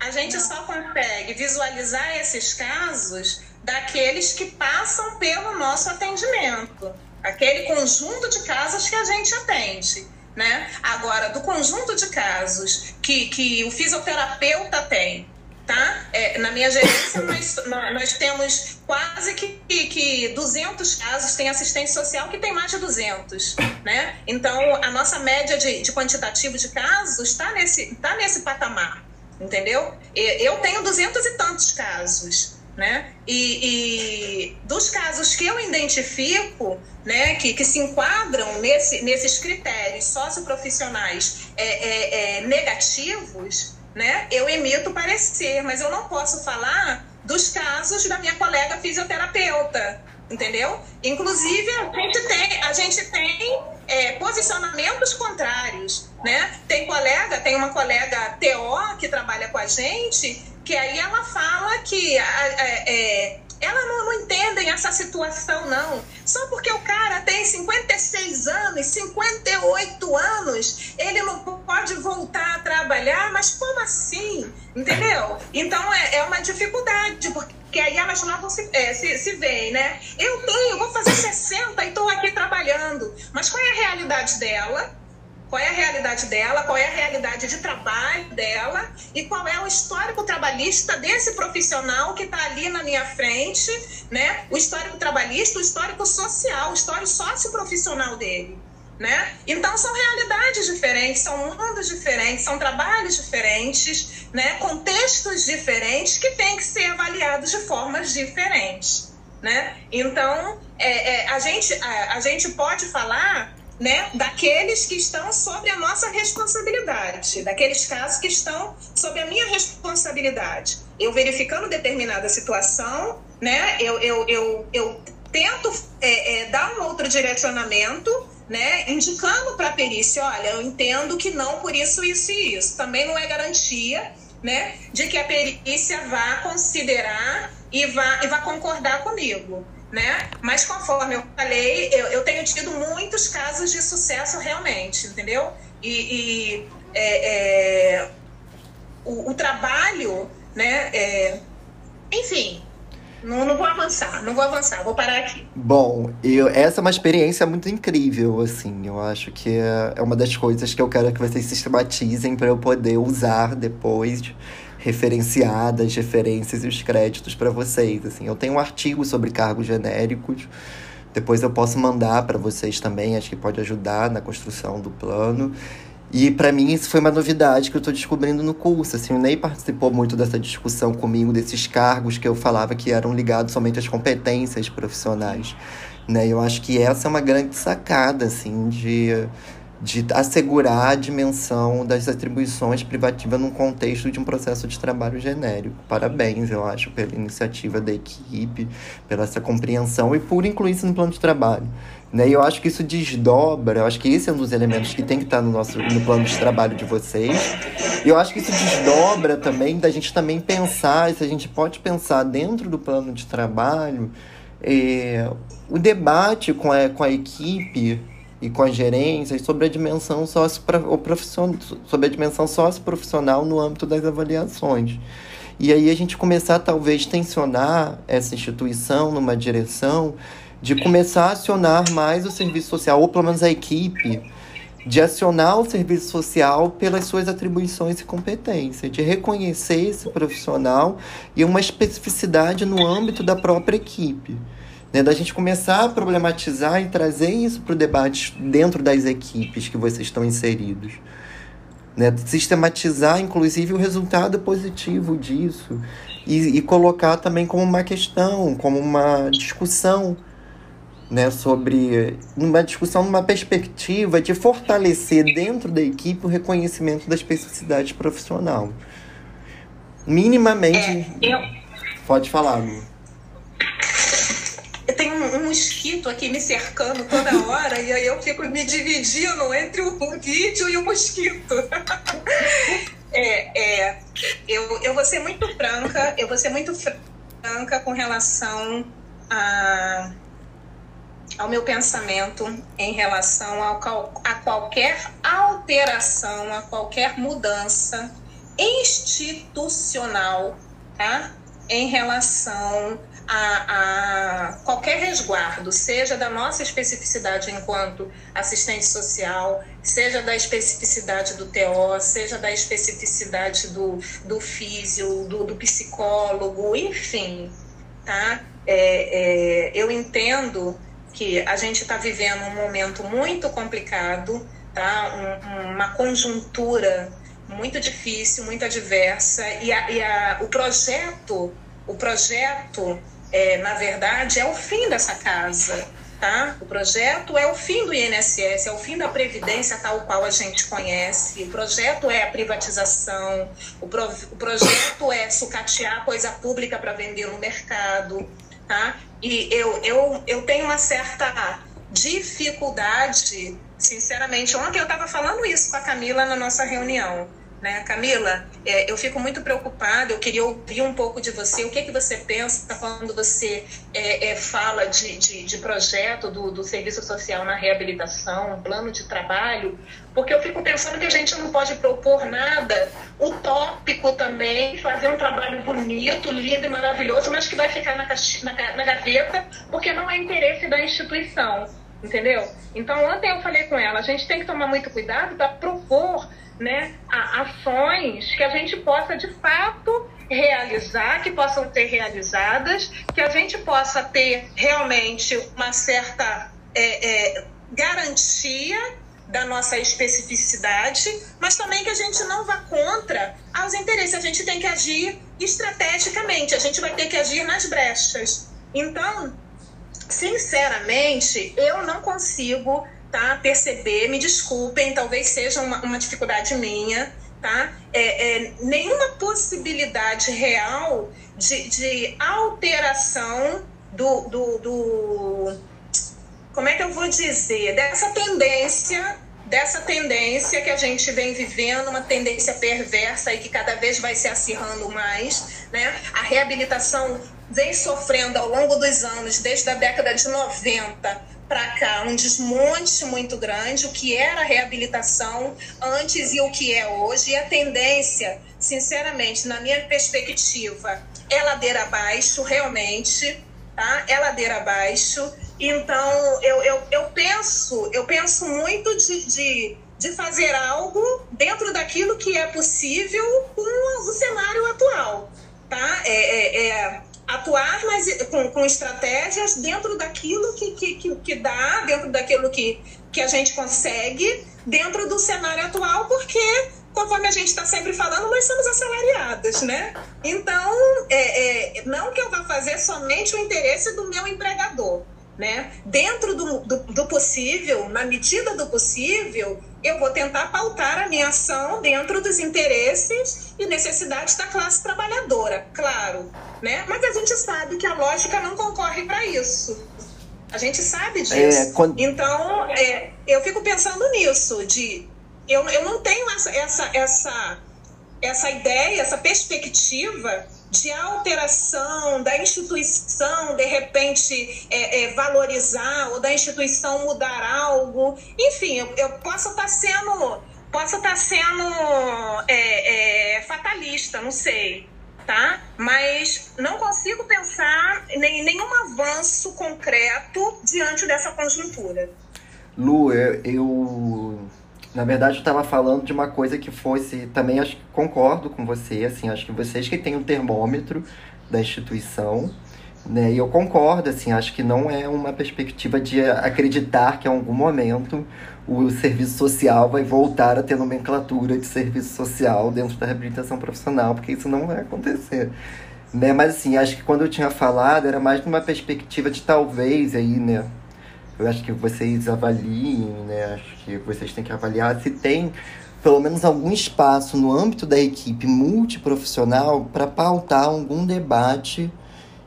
[SPEAKER 2] A gente só consegue visualizar esses casos daqueles que passam pelo nosso atendimento. Aquele conjunto de casos que a gente atende. Né? Agora, do conjunto de casos que, que o fisioterapeuta tem, tá? É, na minha gerência, nós, nós temos quase que, que 200 casos, tem assistência social que tem mais de 200, né? Então, a nossa média de, de quantitativo de casos está nesse, tá nesse patamar, entendeu? Eu tenho 200 e tantos casos, né? E, e, dos casos que eu identifico, né, que, que se enquadram nesse, nesses critérios socioprofissionais é, é, é, negativos, né, eu emito parecer, mas eu não posso falar dos casos da minha colega fisioterapeuta, entendeu? Inclusive, a gente tem, a gente tem é, posicionamentos contrários, né? Tem colega, tem uma colega TO que trabalha com a gente, que aí ela fala que é, ela não, não entendem essa situação, não. Só porque o cara tem 50 anos, 58 anos, ele não pode voltar a trabalhar, mas como assim? Entendeu? Então é, é uma dificuldade, porque aí elas notam se, é, se, se veem, né? Eu tenho, vou fazer 60 e estou aqui trabalhando. Mas qual é a realidade dela? Qual é a realidade dela, qual é a realidade de trabalho dela e qual é o histórico trabalhista desse profissional que está ali na minha frente, né? O histórico trabalhista, o histórico social, o histórico socioprofissional dele. Né? Então são realidades diferentes, são mundos diferentes, são trabalhos diferentes, né? contextos diferentes que têm que ser avaliados de formas diferentes. Né? Então é, é, a, gente, a, a gente pode falar né, daqueles que estão sob a nossa responsabilidade, daqueles casos que estão sob a minha responsabilidade. Eu verificando determinada situação, né, eu, eu, eu, eu tento é, é, dar um outro direcionamento, né, indicando para a perícia, olha, eu entendo que não por isso, isso e isso. Também não é garantia né, de que a perícia vá considerar e vá, e vá concordar comigo né? Mas conforme eu falei, eu, eu tenho tido muitos casos de sucesso realmente, entendeu? E, e é, é, o, o, trabalho, né? É, enfim, não, não, vou avançar, não vou avançar, vou parar aqui.
[SPEAKER 1] Bom, eu, essa é uma experiência muito incrível, assim. Eu acho que é, é uma das coisas que eu quero que vocês sistematizem para eu poder usar depois referenciadas, referências e os créditos para vocês. Assim, eu tenho um artigo sobre cargos genéricos. Depois eu posso mandar para vocês também, acho que pode ajudar na construção do plano. E para mim isso foi uma novidade que eu estou descobrindo no curso. Assim, o Ney participou muito dessa discussão comigo, desses cargos que eu falava que eram ligados somente às competências profissionais. Né? Eu acho que essa é uma grande sacada assim, de de assegurar a dimensão das atribuições privativas num contexto de um processo de trabalho genérico. Parabéns, eu acho, pela iniciativa da equipe, pela essa compreensão e por incluir isso no plano de trabalho. Né? E eu acho que isso desdobra, eu acho que esse é um dos elementos que tem que estar no nosso no plano de trabalho de vocês. E eu acho que isso desdobra também da gente também pensar, se a gente pode pensar dentro do plano de trabalho, é, o debate com a, com a equipe e com as gerências sobre a dimensão socioprofissional, sobre a dimensão socioprofissional no âmbito das avaliações. E aí a gente começar talvez tensionar essa instituição numa direção de começar a acionar mais o serviço social, ou pelo menos a equipe, de acionar o serviço social pelas suas atribuições e competências, de reconhecer esse profissional e uma especificidade no âmbito da própria equipe né, da gente começar a problematizar e trazer isso para o debate dentro das equipes que vocês estão inseridos. Né, sistematizar, inclusive, o resultado positivo disso e, e colocar também como uma questão, como uma discussão né, sobre uma discussão numa perspectiva de fortalecer dentro da equipe o reconhecimento da especificidade profissional. Minimamente. É, eu... Pode falar, Lu
[SPEAKER 2] tem um, um, mosquito aqui me cercando toda hora e aí eu fico me dividindo entre o vídeo e o mosquito. é, é, eu, eu vou ser muito franca, eu vou ser muito franca com relação a, ao meu pensamento em relação ao, a qualquer alteração, a qualquer mudança institucional, tá? Em relação a, a, qualquer resguardo, seja da nossa especificidade enquanto assistente social, seja da especificidade do TO, seja da especificidade do, do físio, do, do psicólogo, enfim, tá? É, é, eu entendo que a gente está vivendo um momento muito complicado, tá? Um, uma conjuntura muito difícil, muito adversa, e, a, e a, o projeto, o projeto é, na verdade, é o fim dessa casa. Tá? O projeto é o fim do INSS, é o fim da Previdência tal qual a gente conhece. O projeto é a privatização, o, pro, o projeto é sucatear coisa pública para vender no mercado. Tá? E eu, eu, eu tenho uma certa dificuldade, sinceramente. Ontem eu estava falando isso com a Camila na nossa reunião. Né? Camila, é, eu fico muito preocupada, eu queria ouvir um pouco de você, o que, que você pensa quando você é, é, fala de, de, de projeto do, do, serviço social na reabilitação, plano de trabalho, porque eu fico pensando que a gente não pode propor nada utópico também, fazer um trabalho bonito, lindo e maravilhoso, mas que vai ficar na, na, na gaveta, porque não é interesse da instituição, entendeu? Então, ontem eu falei com ela, a gente tem que tomar muito cuidado para propor né, ações que a gente possa de fato realizar, que possam ser realizadas, que a gente possa ter realmente uma certa é, é, garantia da nossa especificidade, mas também que a gente não vá contra aos interesses. A gente tem que agir estrategicamente, a gente vai ter que agir nas brechas. Então, sinceramente, eu não consigo tá? Perceber, me desculpem, talvez seja uma, uma dificuldade minha, tá? É, é, nenhuma possibilidade real de, de alteração do, do, do, como é que eu vou dizer, dessa tendência, dessa tendência que a gente vem vivendo, uma tendência perversa e que cada vez vai se acirrando mais, né? A reabilitação vem sofrendo ao longo dos anos, desde a década de 90, para cá um desmonte muito grande, o que era a reabilitação antes e o que é hoje. E a tendência, sinceramente, na minha perspectiva, é ladeira abaixo, realmente, tá? É ladeira abaixo. Então, eu, eu, eu penso, eu penso muito de, de, de fazer algo dentro daquilo que é possível com o cenário atual, tá? É, é, é atuar mas com, com estratégias dentro daquilo que, que, que, que, dá, dentro daquilo que, que a gente consegue, dentro do cenário atual, porque, conforme a gente está sempre falando, nós somos assalariadas, né? Então, é, é, não que eu vá fazer somente o interesse do meu empregador, né? Dentro do, do, do possível, na medida do possível, eu vou tentar pautar a minha ação dentro dos interesses e necessidades da classe trabalhadora, claro, né? Mas a gente sabe que a lógica não concorre para isso. A gente sabe disso. É, quando... Então, é, eu fico pensando nisso, de eu, eu não tenho essa, essa, essa, essa ideia, essa perspectiva de alteração da instituição, de repente é, é, valorizar, ou da instituição mudar algo. Enfim, eu, eu posso estar tá sendo, posso estar tá sendo é, é, fatalista, não sei. Tá? Mas não consigo pensar em nenhum avanço concreto diante dessa conjuntura.
[SPEAKER 1] Lu, eu, eu na verdade, eu estava falando de uma coisa que fosse. Também acho que concordo com você, assim, acho que vocês que têm um termômetro da instituição, né? E eu concordo, assim, acho que não é uma perspectiva de acreditar que em algum momento o serviço social vai voltar a ter nomenclatura de serviço social dentro da reabilitação profissional, porque isso não vai acontecer. Né? Mas assim, acho que quando eu tinha falado era mais numa perspectiva de talvez aí, né? Eu acho que vocês avaliem, né? Acho que vocês têm que avaliar se tem pelo menos algum espaço no âmbito da equipe multiprofissional para pautar algum debate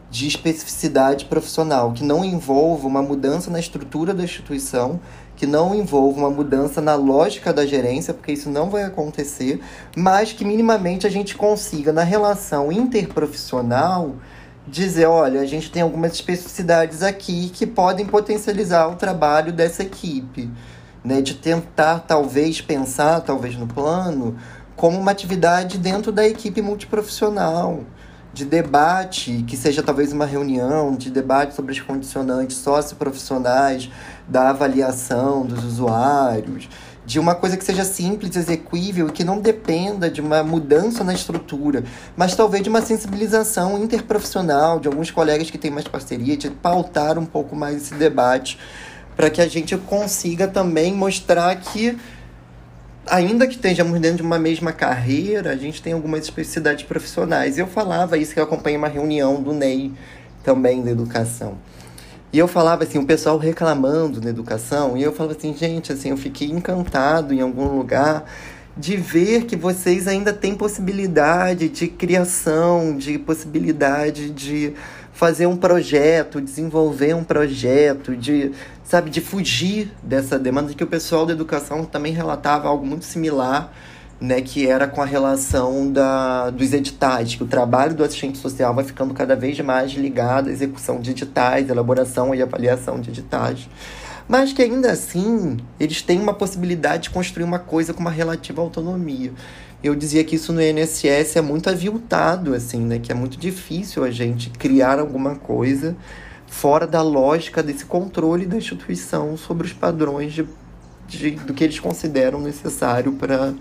[SPEAKER 1] de especificidade profissional, que não envolva uma mudança na estrutura da instituição, que não envolva uma mudança na lógica da gerência, porque isso não vai acontecer, mas que minimamente a gente consiga, na relação interprofissional, dizer, olha, a gente tem algumas especificidades aqui que podem potencializar o trabalho dessa equipe, né? De tentar talvez pensar, talvez no plano, como uma atividade dentro da equipe multiprofissional, de debate, que seja talvez uma reunião de debate sobre as condicionantes socioprofissionais da avaliação dos usuários, de uma coisa que seja simples, execuível e que não dependa de uma mudança na estrutura, mas talvez de uma sensibilização interprofissional de alguns colegas que têm mais parceria, de pautar um pouco mais esse debate, para que a gente consiga também mostrar que ainda que estejamos dentro de uma mesma carreira, a gente tem algumas especificidades profissionais. Eu falava isso que eu acompanhei uma reunião do NEI também da educação. E eu falava assim, o pessoal reclamando na educação, e eu falava assim, gente, assim, eu fiquei encantado em algum lugar de ver que vocês ainda têm possibilidade de criação, de possibilidade de fazer um projeto, desenvolver um projeto, de, sabe, de fugir dessa demanda que o pessoal da educação também relatava algo muito similar, né, que era com a relação da, dos editais, que o trabalho do assistente social vai ficando cada vez mais ligado à execução de editais, elaboração e avaliação de editais. Mas que ainda assim, eles têm uma possibilidade de construir uma coisa com uma relativa autonomia. Eu dizia que isso no INSS é muito aviltado, assim, né, que é muito difícil a gente criar alguma coisa fora da lógica desse controle da instituição sobre os padrões de, de do que eles consideram necessário para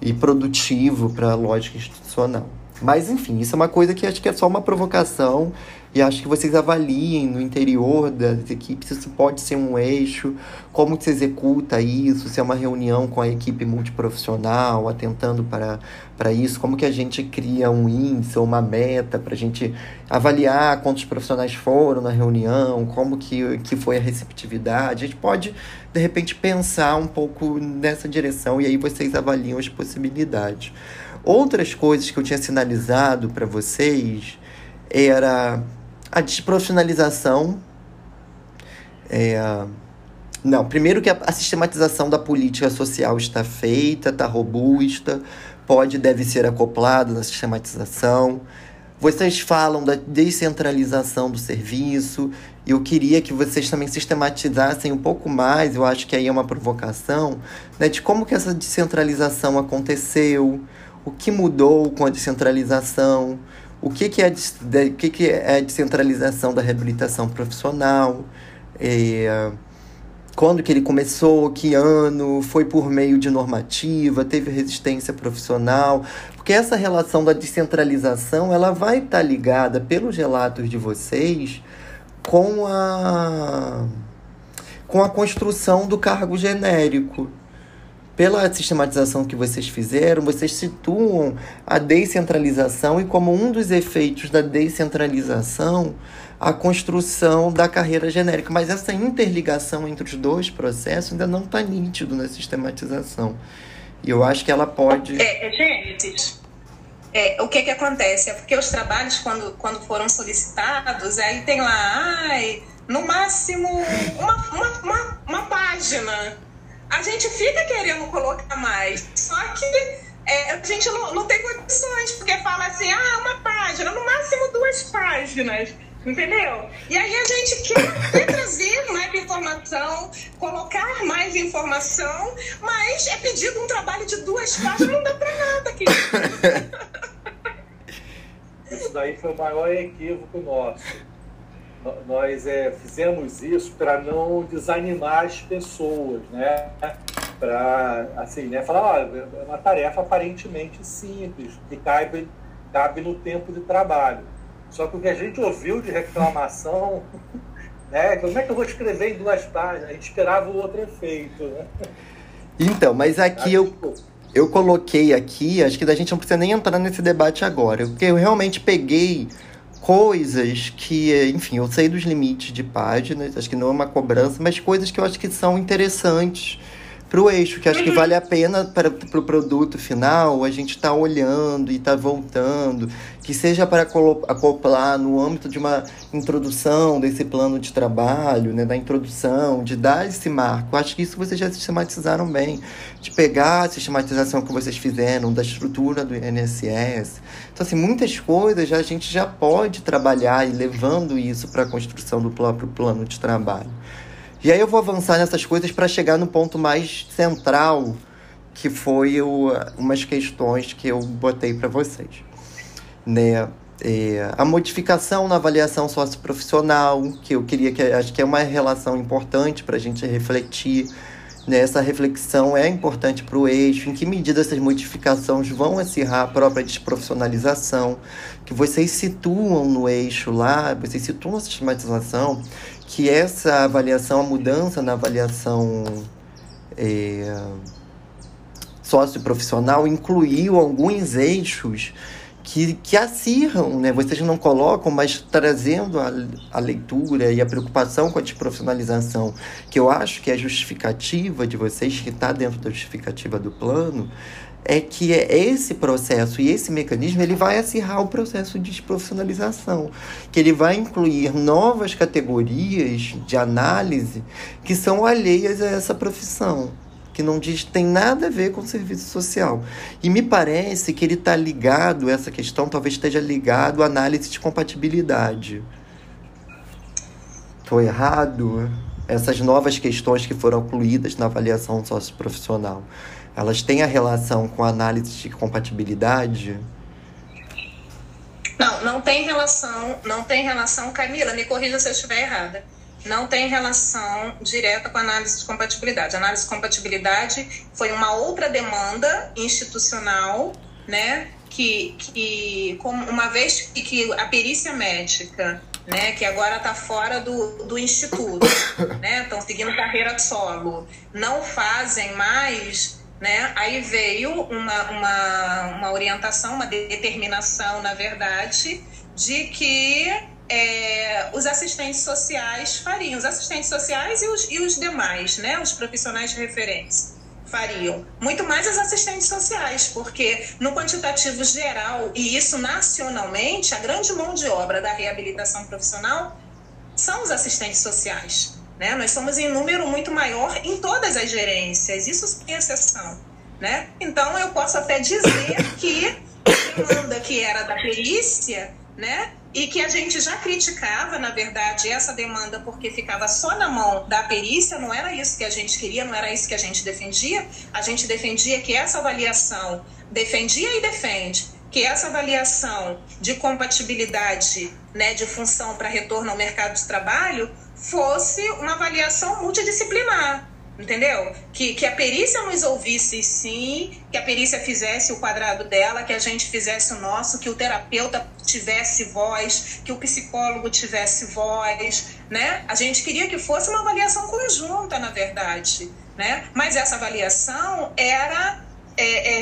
[SPEAKER 1] e produtivo para a lógica institucional. Mas, enfim, isso é uma coisa que acho que é só uma provocação e acho que vocês avaliem no interior das equipes isso pode ser um eixo, como se executa isso, se é uma reunião com a equipe multiprofissional, atentando para, para isso, como que a gente cria um índice ou uma meta para a gente avaliar quantos profissionais foram na reunião, como que, que foi a receptividade. A gente pode, de repente, pensar um pouco nessa direção e aí vocês avaliam as possibilidades. Outras coisas que eu tinha sinalizado para vocês era a desprofissionalização. É, não, primeiro que a, a, sistematização da política social está feita, está robusta, pode deve ser acoplado na sistematização. Vocês falam da descentralização do serviço. Eu queria que vocês também sistematizassem um pouco mais, eu acho que aí é uma provocação, né, de como que essa descentralização aconteceu, o que mudou com a descentralização, o que, que, é, o que, que é a descentralização da reabilitação profissional, é, quando que ele começou, que ano, foi por meio de normativa, teve resistência profissional, porque essa relação da descentralização ela vai estar tá ligada pelos relatos de vocês com a com a construção do cargo genérico pela sistematização que vocês fizeram, vocês situam a descentralização e como um dos efeitos da descentralização a construção da carreira genérica. Mas essa interligação entre os dois processos ainda não está nítido na sistematização. E eu acho que ela pode.
[SPEAKER 2] É, é. É, o que que acontece? É porque os trabalhos, quando, quando foram solicitados, aí tem lá, ai, no máximo uma, uma, uma, uma página a gente fica querendo colocar mais, só que é, a gente não, não tem condições, porque fala assim, ah, uma página, no máximo duas páginas. Entendeu? E aí a gente quer trazer mais informação, colocar mais informação, mas é pedido um trabalho de duas páginas, não dá pra nada aqui.
[SPEAKER 4] Isso daí foi o maior equívoco nosso nós é, fizemos isso para não desanimar as pessoas, né? Para, assim, né? Falar, é uma tarefa aparentemente simples, que cabe, cabe no tempo de trabalho. Só que o que a gente ouviu de reclamação, né? Como é que eu vou escrever em duas páginas? A gente esperava o outro efeito, né?
[SPEAKER 1] Então, mas aqui eu, eu coloquei aqui, acho que a gente não precisa nem entrar nesse debate agora, porque eu realmente peguei coisas que, enfim, eu sei dos limites de páginas, acho que não é uma cobrança, mas coisas que eu acho que são interessantes para o eixo, que acho que vale a pena para o pro produto final a gente estar tá olhando e estar tá voltando, que seja para acoplar no âmbito de uma introdução desse plano de trabalho, né, da introdução, de dar esse marco. Acho que isso vocês já sistematizaram bem, de pegar a sistematização que vocês fizeram da estrutura do INSS. Então, assim, muitas coisas já, a gente já pode trabalhar e levando isso para a construção do próprio plano de trabalho. E aí eu vou avançar nessas coisas para chegar no ponto mais central, que foi o, umas questões que eu botei para vocês. Né? É, a modificação na avaliação socioprofissional, que eu queria que acho que é uma relação importante para a gente refletir. Né? Essa reflexão é importante para o eixo, em que medida essas modificações vão acirrar a própria desprofissionalização, que vocês situam no eixo lá, vocês situam a sistematização que essa avaliação, a mudança na avaliação é, socioprofissional incluiu alguns eixos que, que acirram, né? Vocês não colocam, mas trazendo a, a leitura e a preocupação com a desprofissionalização, que eu acho que é justificativa de vocês, que está dentro da justificativa do plano, é que é esse processo e esse mecanismo ele vai acirrar o processo de desprofissionalização, que ele vai incluir novas categorias de análise que são alheias a essa profissão. que não diz tem nada a ver com serviço social. E me parece que ele está ligado, essa questão talvez esteja ligado à análise de compatibilidade. Estou errado? Essas novas questões que foram incluídas na avaliação socioprofissional, elas têm a relação com a análise de compatibilidade?
[SPEAKER 2] Não, não tem relação, não tem relação, Camila, me corrija se eu estiver errada não tem relação direta com a análise de compatibilidade. A análise de compatibilidade foi uma outra demanda institucional, né, que, que uma vez que a perícia médica, né, que agora está fora do, do instituto, né, estão seguindo carreira solo, não fazem mais, né, aí veio uma, uma, uma orientação, uma determinação, na verdade, de que é, os assistentes sociais fariam, os assistentes sociais e os, e os demais, né, os profissionais de referência fariam. Muito mais os assistentes sociais, porque no quantitativo geral, e isso nacionalmente, a grande mão de obra da reabilitação profissional são os assistentes sociais. Né? Nós somos em número muito maior em todas as gerências, isso sem exceção. Né? Então, eu posso até dizer que a demanda que era da perícia né, e que a gente já criticava, na verdade, essa demanda porque ficava só na mão da perícia, não era isso que a gente queria, não era isso que a gente defendia. A gente defendia que essa avaliação, defendia e defende, que essa avaliação de compatibilidade né, de função para retorno ao mercado de trabalho fosse uma avaliação multidisciplinar entendeu? Que, que a perícia nos ouvisse sim, que a perícia fizesse o quadrado dela, que a gente fizesse o nosso, que o terapeuta tivesse voz, que o psicólogo tivesse voz, né? A gente queria que fosse uma avaliação conjunta, na verdade, né? Mas essa avaliação era é,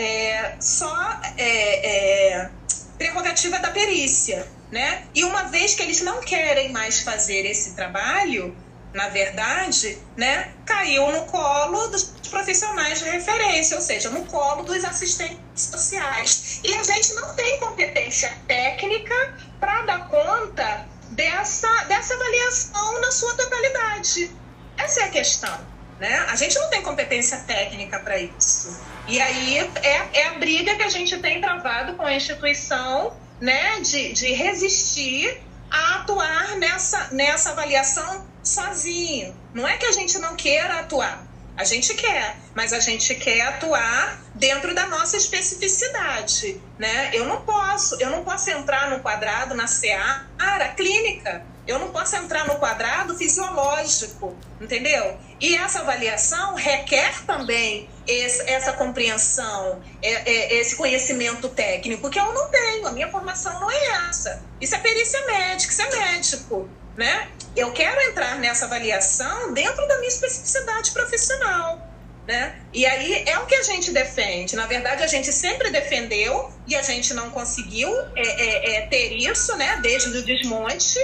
[SPEAKER 2] é, só é, é prerrogativa da perícia, né? E uma vez que eles não querem mais fazer esse trabalho, na verdade, né, caiu no colo dos profissionais de referência, ou seja, no colo dos assistentes sociais. E a gente não tem competência técnica para dar conta dessa, dessa avaliação na sua totalidade. Essa é a questão. Né? A gente não tem competência técnica para isso. E aí é, é a briga que a gente tem travado com a instituição né, de, de resistir a atuar nessa, nessa avaliação sozinho. Não é que a gente não queira atuar. A gente quer, mas a gente quer atuar dentro da nossa especificidade, né? Eu não posso, eu não posso entrar no quadrado na seara clínica. Eu não posso entrar no quadrado fisiológico, entendeu? E essa avaliação requer também esse, essa compreensão, é, é, esse conhecimento técnico que eu não tenho. A minha formação não é essa. Isso é perícia médica, isso é médico né? Eu quero entrar nessa avaliação dentro da minha especificidade profissional. Né? E aí é o que a gente defende. Na verdade, a gente sempre defendeu e a gente não conseguiu é, é, é, ter isso, né? Desde o desmonte,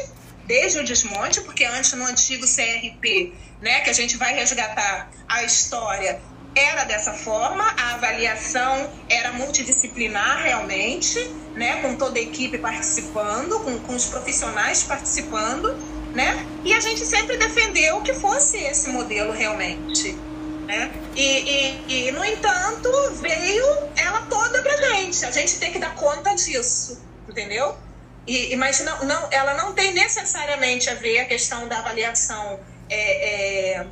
[SPEAKER 2] desde o desmonte, porque antes no antigo CRP, né? Que a gente vai resgatar a história, era dessa forma, a avaliação era multidisciplinar realmente, né, com toda a equipe participando, com, com os profissionais participando, né, e a gente sempre defendeu que fosse esse modelo realmente. Né? E, e, e, no entanto, veio ela toda pra gente. A gente tem que dar conta disso, entendeu? E, mas não, não, ela não tem necessariamente a ver a questão da avaliação é, é,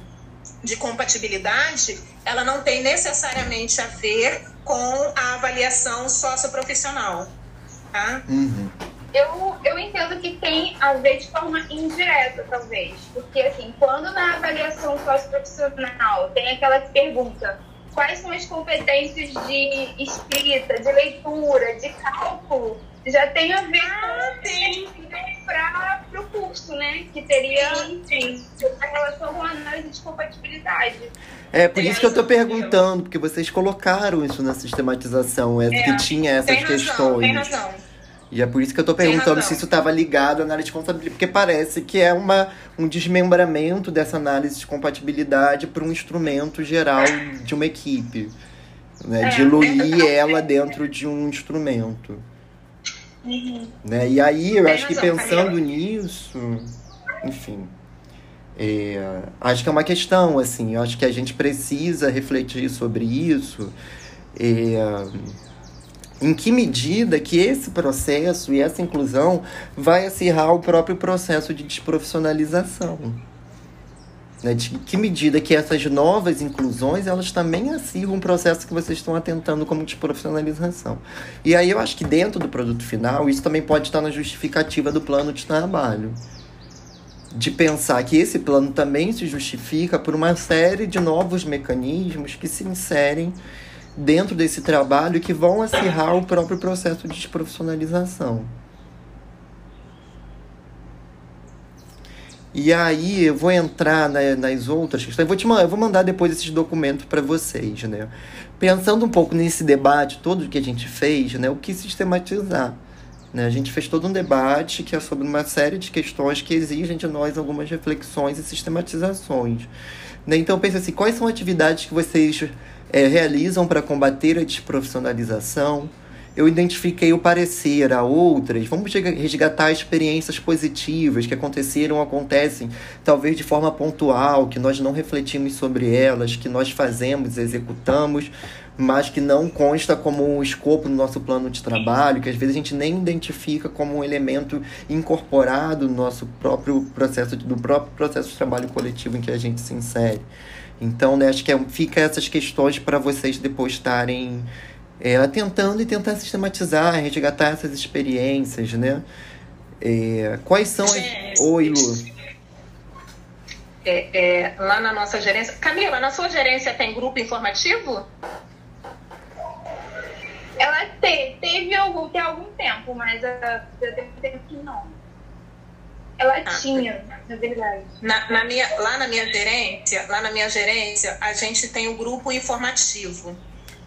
[SPEAKER 2] de compatibilidade, ela não tem necessariamente a ver com a avaliação socioprofissional. Tá?
[SPEAKER 3] Uhum. Eu, eu entendo que tem a ver de forma indireta, talvez. Porque, assim, quando na avaliação socioprofissional tem aquela pergunta quais são as competências de escrita, de leitura, de cálculo, já tem a ver ah, com para o curso, né? Que teria sim, a relação com a análise de compatibilidade.
[SPEAKER 1] É, por isso que eu estou perguntando, porque vocês colocaram isso na sistematização, é, é que tinha essas tem questões. Razão, tem razão. E é por isso que eu estou perguntando se isso estava ligado à análise de compatibilidade, porque parece que é uma, um desmembramento dessa análise de compatibilidade para um instrumento geral de uma equipe. Né? É, Diluir é, ela dentro de um instrumento. Uhum. Né? E aí, eu Tem acho razão, que pensando nisso, enfim. É, acho que é uma questão, assim, eu acho que a gente precisa refletir sobre isso. É, em que medida que esse processo e essa inclusão vai acirrar o próprio processo de desprofissionalização. Né? De que medida que essas novas inclusões elas também acirram um processo que vocês estão atentando como desprofissionalização. E aí eu acho que dentro do produto final, isso também pode estar na justificativa do plano de trabalho. De pensar que esse plano também se justifica por uma série de novos mecanismos que se inserem dentro desse trabalho que vão acirrar o próprio processo de desprofissionalização. E aí eu vou entrar na, nas outras questões. Eu vou, te, eu vou mandar depois esses documentos para vocês, né? Pensando um pouco nesse debate todo que a gente fez, né? O que sistematizar. Né? A gente fez todo um debate que é sobre uma série de questões que exigem de nós algumas reflexões e sistematizações. Né? Então pensa assim, quais são atividades que vocês é, realizam para combater a desprofissionalização. Eu identifiquei o parecer a outras. Vamos resgatar experiências positivas que aconteceram acontecem, talvez de forma pontual, que nós não refletimos sobre elas, que nós fazemos, executamos, mas que não consta como um escopo no nosso plano de trabalho, que às vezes a gente nem identifica como um elemento incorporado no nosso próprio processo, do próprio processo de trabalho coletivo em que a gente se insere. Então, né, acho que é, fica essas questões para vocês depois estarem é, tentando e tentar sistematizar, resgatar essas experiências, né? É, quais são as... Oi, Lu.
[SPEAKER 2] É, é, lá na nossa gerência. Camila, na sua gerência tem grupo informativo?
[SPEAKER 3] Ela te, teve algum, tem algum tempo, mas uh, eu tenho tempo que não. Ela ah, tinha, na verdade.
[SPEAKER 2] Na, na, minha, lá na minha gerência, lá na minha gerência, a gente tem o grupo informativo,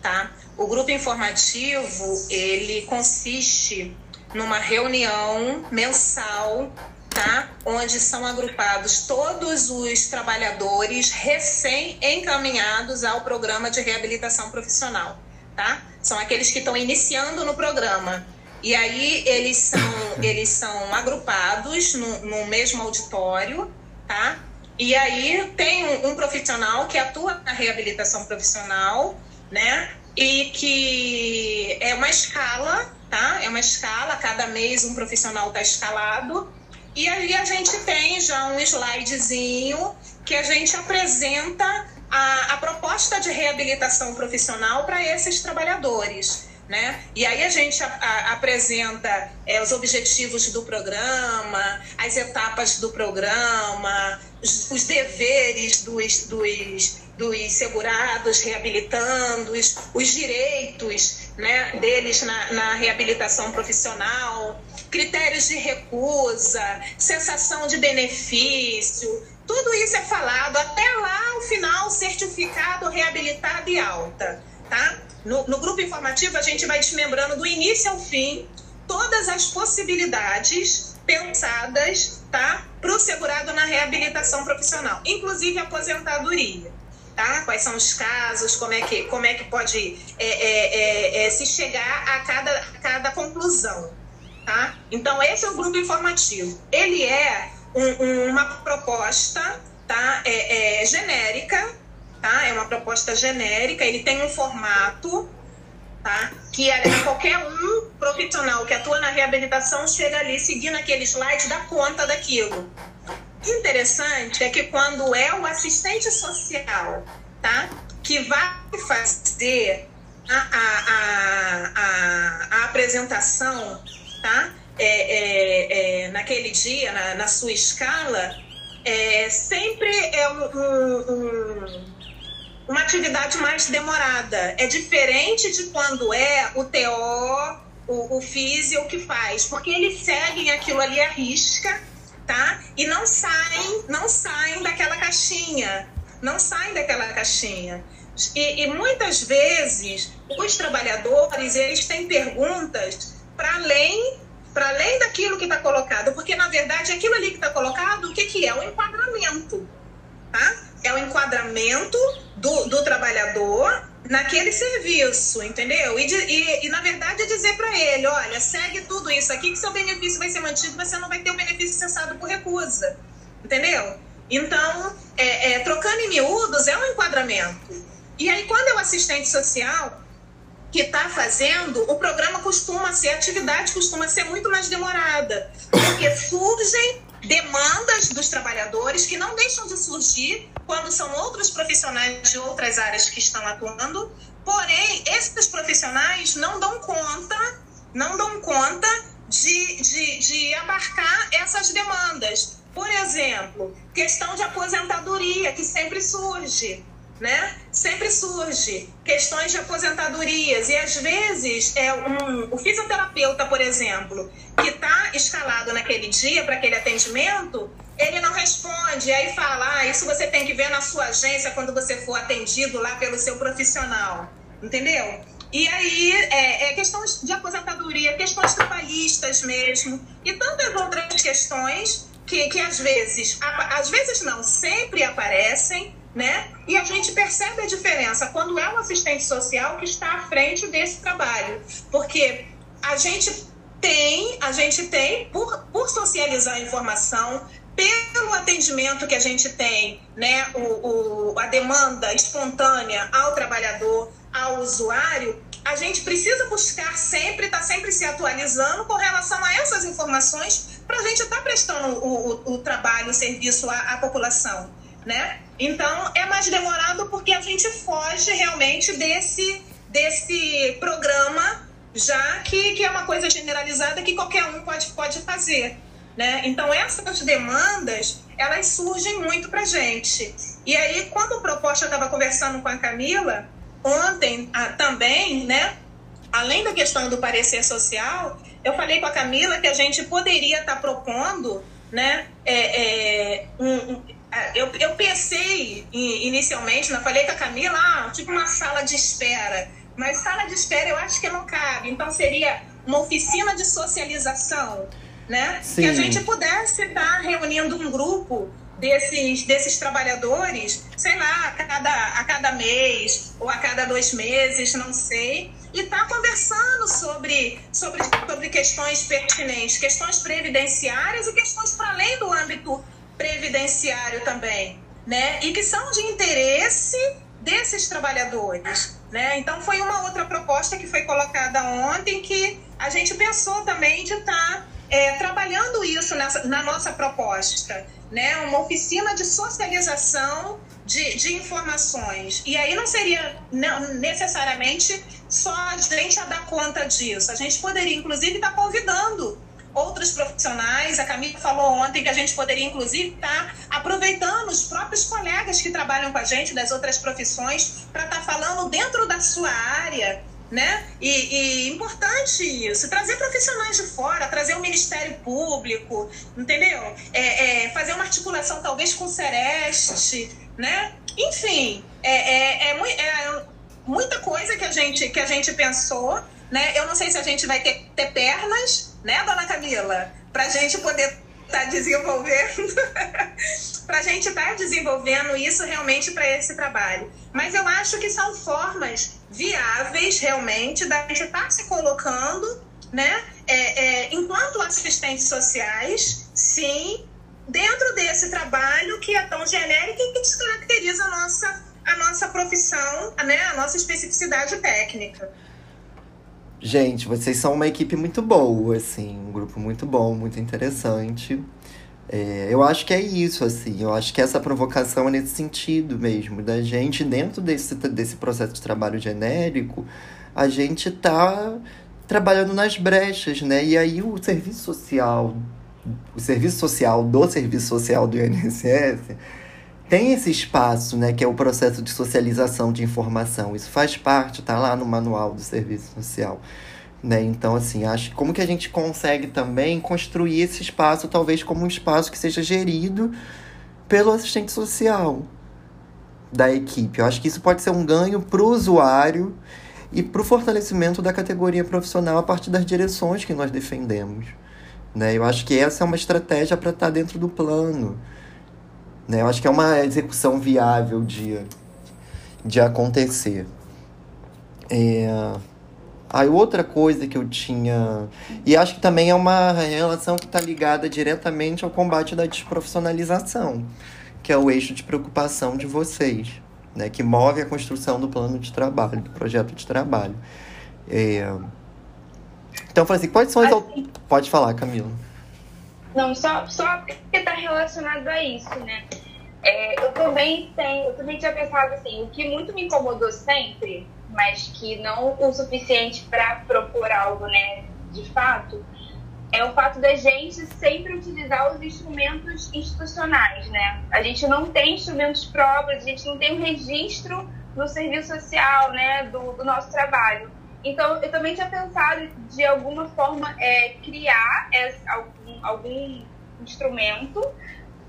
[SPEAKER 2] tá? O grupo informativo, ele consiste numa reunião mensal, tá? Onde são agrupados todos os trabalhadores recém-encaminhados ao programa de reabilitação profissional, tá? São aqueles que estão iniciando no programa. E aí eles são, eles são agrupados no, no mesmo auditório, tá? E aí tem um, um, profissional que atua na reabilitação profissional, né? E que é uma escala, tá? É uma escala, cada mês um profissional está escalado. E aí a gente tem já um slidezinho que a gente apresenta a, a proposta de reabilitação profissional para esses trabalhadores. Né? E aí a gente a, a, apresenta é, os objetivos do programa, as etapas do programa, os, os deveres dos, dos, dos segurados reabilitando, os, os direitos né, deles na, na reabilitação profissional, critérios de recusa, sensação de benefício, tudo isso é falado até lá o final certificado, reabilitado e alta, tá? No, no grupo informativo, a gente vai desmembrando do início ao fim todas as possibilidades pensadas tá, para o segurado na reabilitação profissional, inclusive aposentadoria. Tá? Quais são os casos, como é que, como é que pode é, é, é, é se chegar a cada, a cada conclusão. Tá? Então, esse é o grupo informativo. Ele é um, um, uma proposta tá? é, é genérica tá? É uma proposta genérica, ele tem um formato, tá? Que qualquer um profissional que atua na reabilitação chega ali seguindo aquele slide dá conta daquilo. Interessante é que quando é o assistente social, tá? Que vai fazer a, a, a, a, apresentação, tá? É, é, é, naquele dia, na, na sua escala, é, sempre é um, um, um uma atividade mais demorada. É diferente de quando é o TO, o, o que faz, porque eles seguem aquilo ali à risca, tá? E não saem, não saem daquela caixinha, não saem daquela caixinha. E, e muitas vezes os trabalhadores eles têm perguntas para além para além daquilo que está colocado, porque na verdade aquilo ali que está colocado, o que, que é? O enquadramento, tá? é o enquadramento do, do trabalhador naquele serviço, entendeu? E, de, e, e na verdade, dizer para ele: olha, segue tudo isso aqui, que seu benefício vai ser mantido, você não vai ter o benefício cessado por recusa, entendeu? Então, é, é, trocando em miúdos é um enquadramento. E aí, quando é o assistente social que está fazendo, o programa costuma ser, a atividade costuma ser muito mais demorada, porque surgem demandas dos trabalhadores que não deixam de surgir quando são outros profissionais de outras áreas que estão atuando, porém, esses profissionais não dão conta, não dão conta de, de, de abarcar essas demandas. Por exemplo, questão de aposentadoria, que sempre surge né? Sempre surge questões de aposentadorias e às vezes é um, o fisioterapeuta, por exemplo, que está escalado naquele dia para aquele atendimento, ele não responde, aí fala, ah, isso você tem que ver na sua agência quando você for atendido lá pelo seu profissional, entendeu? E aí, é, é questões de aposentadoria, questões trabalhistas mesmo, e tantas outras questões que, que às vezes, às vezes não, sempre aparecem, né? E a gente percebe a diferença quando é um assistente social que está à frente desse trabalho, porque a gente tem, a gente tem por, por socializar a informação, pelo atendimento que a gente tem, né, o, o, a demanda espontânea ao trabalhador, ao usuário, a gente precisa buscar sempre, estar tá sempre se atualizando com relação a essas informações para a gente estar tá prestando o, o, o, trabalho, o serviço à, à população, né? Então, é mais demorado porque a gente foge realmente desse, desse programa, já que, que é uma coisa generalizada que qualquer um pode, pode fazer. Né? Então, essas demandas, elas surgem muito para gente. E aí, quando a proposta estava conversando com a Camila, ontem ah, também, né? além da questão do parecer social, eu falei com a Camila que a gente poderia estar tá propondo né, é, é, um, é, eu, eu pensei inicialmente, não falei com a Camila, ah, tipo uma sala de espera. Mas sala de espera eu acho que não cabe. Então seria uma oficina de socialização, né? Sim. Que a gente pudesse estar reunindo um grupo desses, desses trabalhadores, sei lá, a cada, a cada mês ou a cada dois meses, não sei, e estar tá conversando sobre, sobre, sobre questões pertinentes, questões previdenciárias e questões para além do âmbito previdenciário também, né? E que são de interesse desses trabalhadores, né? Então foi uma outra proposta que foi colocada ontem que a gente pensou também de estar tá, é, trabalhando isso nessa, na nossa proposta, né? Uma oficina de socialização de, de informações. E aí não seria necessariamente só a gente a dar conta disso. A gente poderia, inclusive, estar tá convidando outros profissionais. A Camila falou ontem que a gente poderia, inclusive, estar tá aproveitando os próprios colegas que trabalham com a gente das outras profissões para estar tá falando dentro da sua área. Né? E, e, importante isso, trazer profissionais de fora, trazer o Ministério Público, entendeu? É, é, fazer uma articulação talvez com o Sereste, né? Enfim, é, é, é, é muita coisa que a gente, que a gente pensou, né? Eu não sei se a gente vai ter, ter pernas né, dona Camila? Para a gente poder estar tá desenvolvendo, para a gente estar tá desenvolvendo isso realmente para esse trabalho. Mas eu acho que são formas viáveis realmente da gente estar tá se colocando, né, é, é, enquanto assistentes sociais, sim, dentro desse trabalho que é tão genérico e que descaracteriza a nossa, a nossa profissão, né, a nossa especificidade técnica.
[SPEAKER 1] Gente, vocês são uma equipe muito boa, assim, um grupo muito bom, muito interessante. É, eu acho que é isso, assim, eu acho que essa provocação é nesse sentido mesmo, da gente, dentro desse, desse processo de trabalho genérico, a gente tá trabalhando nas brechas, né? E aí o serviço social, o serviço social do serviço social do INSS tem esse espaço, né, que é o processo de socialização de informação. Isso faz parte, tá lá no manual do serviço social. Né? Então, assim, acho como que a gente consegue também construir esse espaço, talvez como um espaço que seja gerido pelo assistente social da equipe. Eu acho que isso pode ser um ganho para o usuário e para o fortalecimento da categoria profissional a partir das direções que nós defendemos. Né? Eu acho que essa é uma estratégia para estar tá dentro do plano. Né? Eu acho que é uma execução viável de, de acontecer. É... Aí outra coisa que eu tinha. E acho que também é uma relação que está ligada diretamente ao combate da desprofissionalização. Que é o eixo de preocupação de vocês, né? Que move a construção do plano de trabalho, do projeto de trabalho. É... Então, assim, quais são as. Assim, Pode falar, Camila.
[SPEAKER 3] Não, só, só porque está relacionado a isso, né? É, eu também tenho, eu também tinha pensado assim, o que muito me incomodou sempre, mas que não o suficiente para propor algo, né, de fato, é o fato da gente sempre utilizar os instrumentos institucionais, né? A gente não tem instrumentos próprios, a gente não tem um registro no serviço social, né, do, do nosso trabalho. Então, eu também tinha pensado de alguma forma é, criar esse, algum, algum instrumento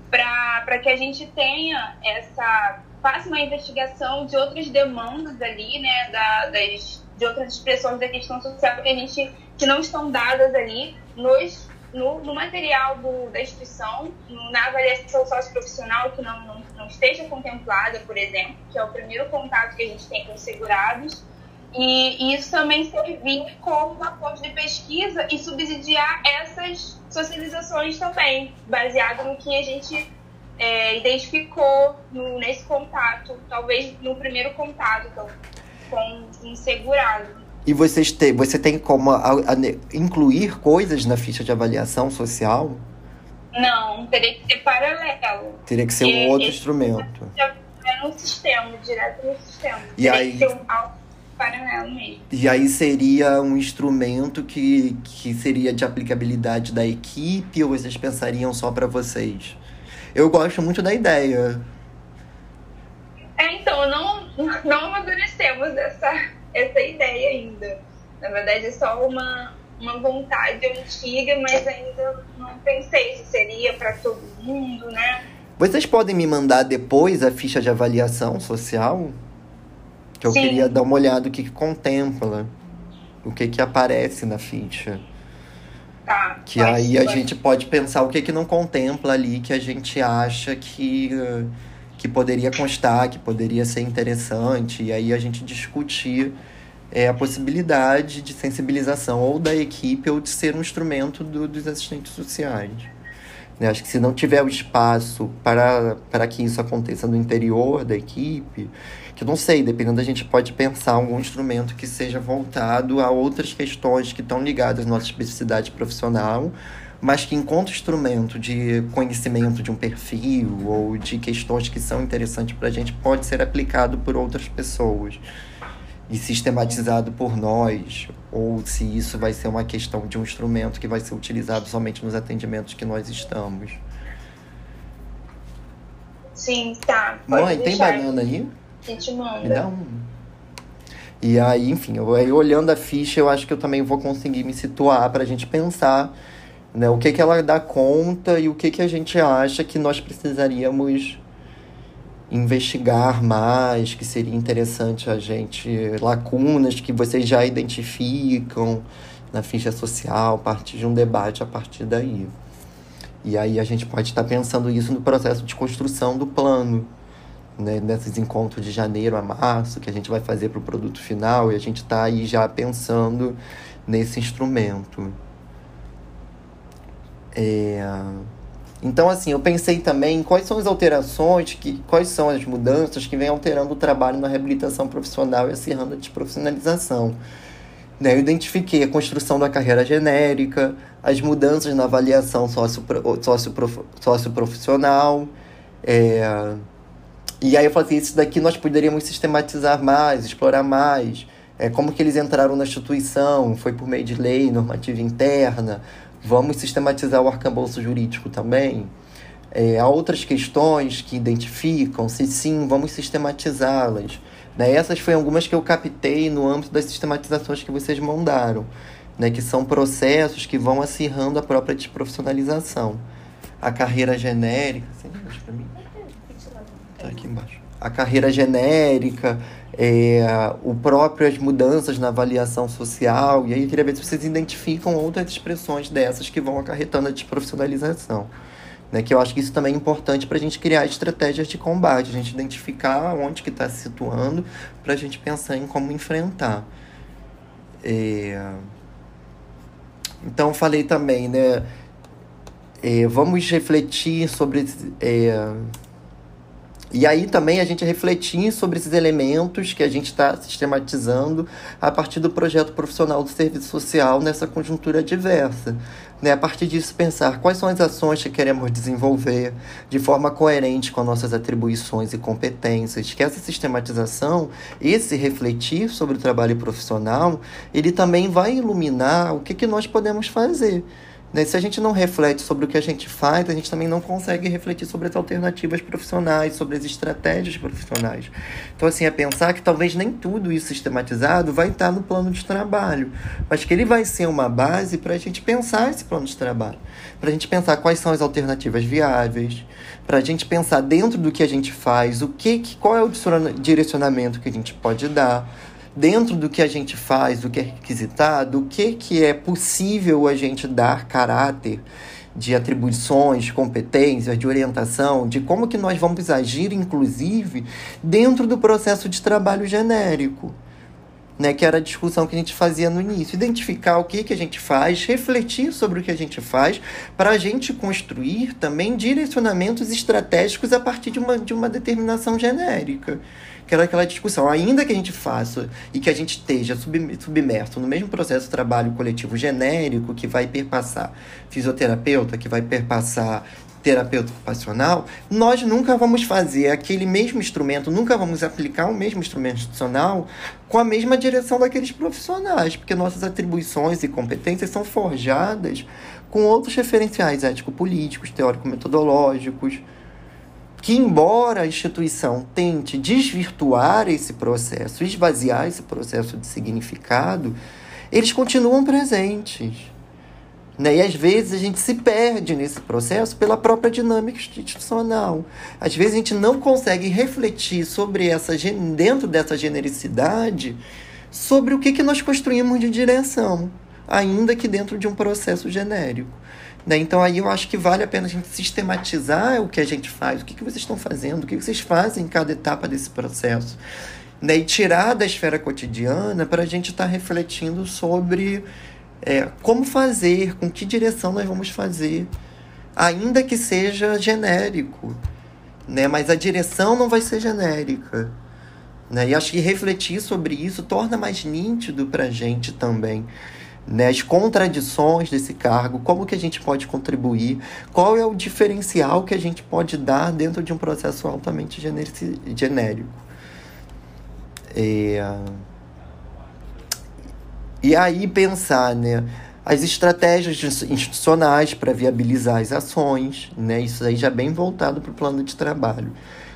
[SPEAKER 3] para que a gente tenha essa faça uma investigação de outras demandas ali, né, da, das, de outras expressões da questão social que a gente que não estão dadas ali nos no, no material do, da instituição, na avaliação socioprofissional que não, não, não esteja contemplada, por exemplo, que é o primeiro contato que a gente tem com os segurados, e, e isso também servir como uma fonte de pesquisa e subsidiar essas socializações também, baseado no que a gente é, identificou no, nesse contato, talvez no primeiro contato então, com um segurado.
[SPEAKER 1] E vocês têm, você tem como a, a, incluir coisas na ficha de avaliação social?
[SPEAKER 3] Não, teria que ser paralelo.
[SPEAKER 1] Teria que ser um outro instrumento.
[SPEAKER 3] É no sistema, direto no sistema. E teria aí, que ser um paralelo mesmo.
[SPEAKER 1] E aí seria um instrumento que, que seria de aplicabilidade da equipe ou vocês pensariam só para vocês? Eu gosto muito da ideia.
[SPEAKER 3] É, então, não, não amadurecemos essa essa ideia ainda. Na verdade, é só uma, uma vontade antiga, mas ainda não pensei se seria para todo mundo, né?
[SPEAKER 1] Vocês podem me mandar depois a ficha de avaliação social? Que eu Sim. queria dar uma olhada o que, que contempla, o que, que aparece na ficha.
[SPEAKER 3] Tá,
[SPEAKER 1] que aí a gente pode pensar o que, que não contempla ali que a gente acha que, que poderia constar, que poderia ser interessante, e aí a gente discutir é, a possibilidade de sensibilização ou da equipe ou de ser um instrumento do, dos assistentes sociais. Né? Acho que se não tiver o espaço para, para que isso aconteça no interior da equipe, que eu não sei, dependendo, a gente pode pensar algum instrumento que seja voltado a outras questões que estão ligadas à nossa especificidade profissional, mas que enquanto instrumento de conhecimento de um perfil ou de questões que são interessantes para a gente, pode ser aplicado por outras pessoas e sistematizado por nós, ou se isso vai ser uma questão de um instrumento que vai ser utilizado somente nos atendimentos que nós estamos.
[SPEAKER 3] Sim, tá.
[SPEAKER 1] Mãe, tem banana aí?
[SPEAKER 3] A manda.
[SPEAKER 1] Me dá um. E aí, enfim, eu, aí, olhando a ficha, eu acho que eu também vou conseguir me situar para a gente pensar né, o que, que ela dá conta e o que, que a gente acha que nós precisaríamos investigar mais, que seria interessante a gente, lacunas que vocês já identificam na ficha social, partir de um debate a partir daí. E aí a gente pode estar pensando isso no processo de construção do plano, né? nesses encontros de janeiro a março, que a gente vai fazer para o produto final, e a gente está aí já pensando nesse instrumento. É... Então, assim, eu pensei também quais são as alterações, que, quais são as mudanças que vêm alterando o trabalho na reabilitação profissional e acirrando a desprofissionalização. Né? Eu identifiquei a construção da carreira genérica, as mudanças na avaliação socioprofissional. É... E aí eu falei, isso daqui nós poderíamos sistematizar mais, explorar mais. É, como que eles entraram na instituição, foi por meio de lei, normativa interna, Vamos sistematizar o arcabouço jurídico também? É, há outras questões que identificam, se sim, vamos sistematizá-las. Né? Essas foram algumas que eu captei no âmbito das sistematizações que vocês mandaram, né? que são processos que vão acirrando a própria desprofissionalização. A carreira genérica. Assim. Tá aqui embaixo. A carreira genérica, é, o próprio as mudanças na avaliação social. E aí eu queria ver se vocês identificam outras expressões dessas que vão acarretando a desprofissionalização. Né, que eu acho que isso também é importante para a gente criar estratégias de combate, a gente identificar onde que está se situando para a gente pensar em como enfrentar. É... Então falei também, né? É, vamos refletir sobre é, E aí também a gente refletir sobre esses elementos que a gente está sistematizando a partir do projeto profissional do serviço social nessa conjuntura diversa. Né? A partir disso, pensar quais são as ações que queremos desenvolver de forma coerente com nossas atribuições e competências, que essa sistematização, esse refletir sobre o trabalho profissional, ele também vai iluminar o que, que nós podemos fazer. Né? Se a gente não reflete sobre o que a gente faz, a gente também não consegue refletir sobre as alternativas profissionais, sobre as estratégias profissionais. Então, assim, é pensar que talvez nem tudo isso sistematizado vai estar no plano de trabalho, mas que ele vai ser uma base para a gente pensar esse plano de trabalho, para a gente pensar quais são as alternativas viáveis, para a gente pensar dentro do que a gente faz, o que, qual é o direcionamento que a gente pode dar dentro do que a gente faz, do que é requisitado, o que, que é possível a gente dar caráter de atribuições, competências, de orientação, de como que nós vamos agir, inclusive, dentro do processo de trabalho genérico. Né, que era a discussão que a gente fazia no início. Identificar o que, que a gente faz, refletir sobre o que a gente faz, para a gente construir também direcionamentos estratégicos a partir de uma, de uma determinação genérica que era aquela discussão. Ainda que a gente faça e que a gente esteja submerso no mesmo processo de trabalho coletivo genérico que vai perpassar fisioterapeuta, que vai perpassar terapeuta ocupacional, nós nunca vamos fazer aquele mesmo instrumento, nunca vamos aplicar o mesmo instrumento institucional com a mesma direção daqueles profissionais, porque nossas atribuições e competências são forjadas com outros referenciais ético-políticos, teórico-metodológicos, que, embora a instituição tente desvirtuar esse processo, esvaziar esse processo de significado, eles continuam presentes. Né? E às vezes a gente se perde nesse processo pela própria dinâmica institucional. Às vezes a gente não consegue refletir sobre essa dentro dessa genericidade sobre o que, que nós construímos de direção, ainda que dentro de um processo genérico. Né? Então aí eu acho que vale a pena a gente sistematizar o que a gente faz, o que, que vocês estão fazendo, o que vocês fazem em cada etapa desse processo. Né? E tirar da esfera cotidiana para a gente estar tá refletindo sobre é, como fazer, com que direção nós vamos fazer, ainda que seja genérico. Né? Mas a direção não vai ser genérica. Né? E acho que refletir sobre isso torna mais nítido para a gente também né, as contradições desse cargo, como que a gente pode contribuir, qual é o diferencial que a gente pode dar dentro de um processo altamente genérico. É... E aí pensar, né, as estratégias institucionais para viabilizar as ações, né, isso aí já bem voltado para o plano de trabalho.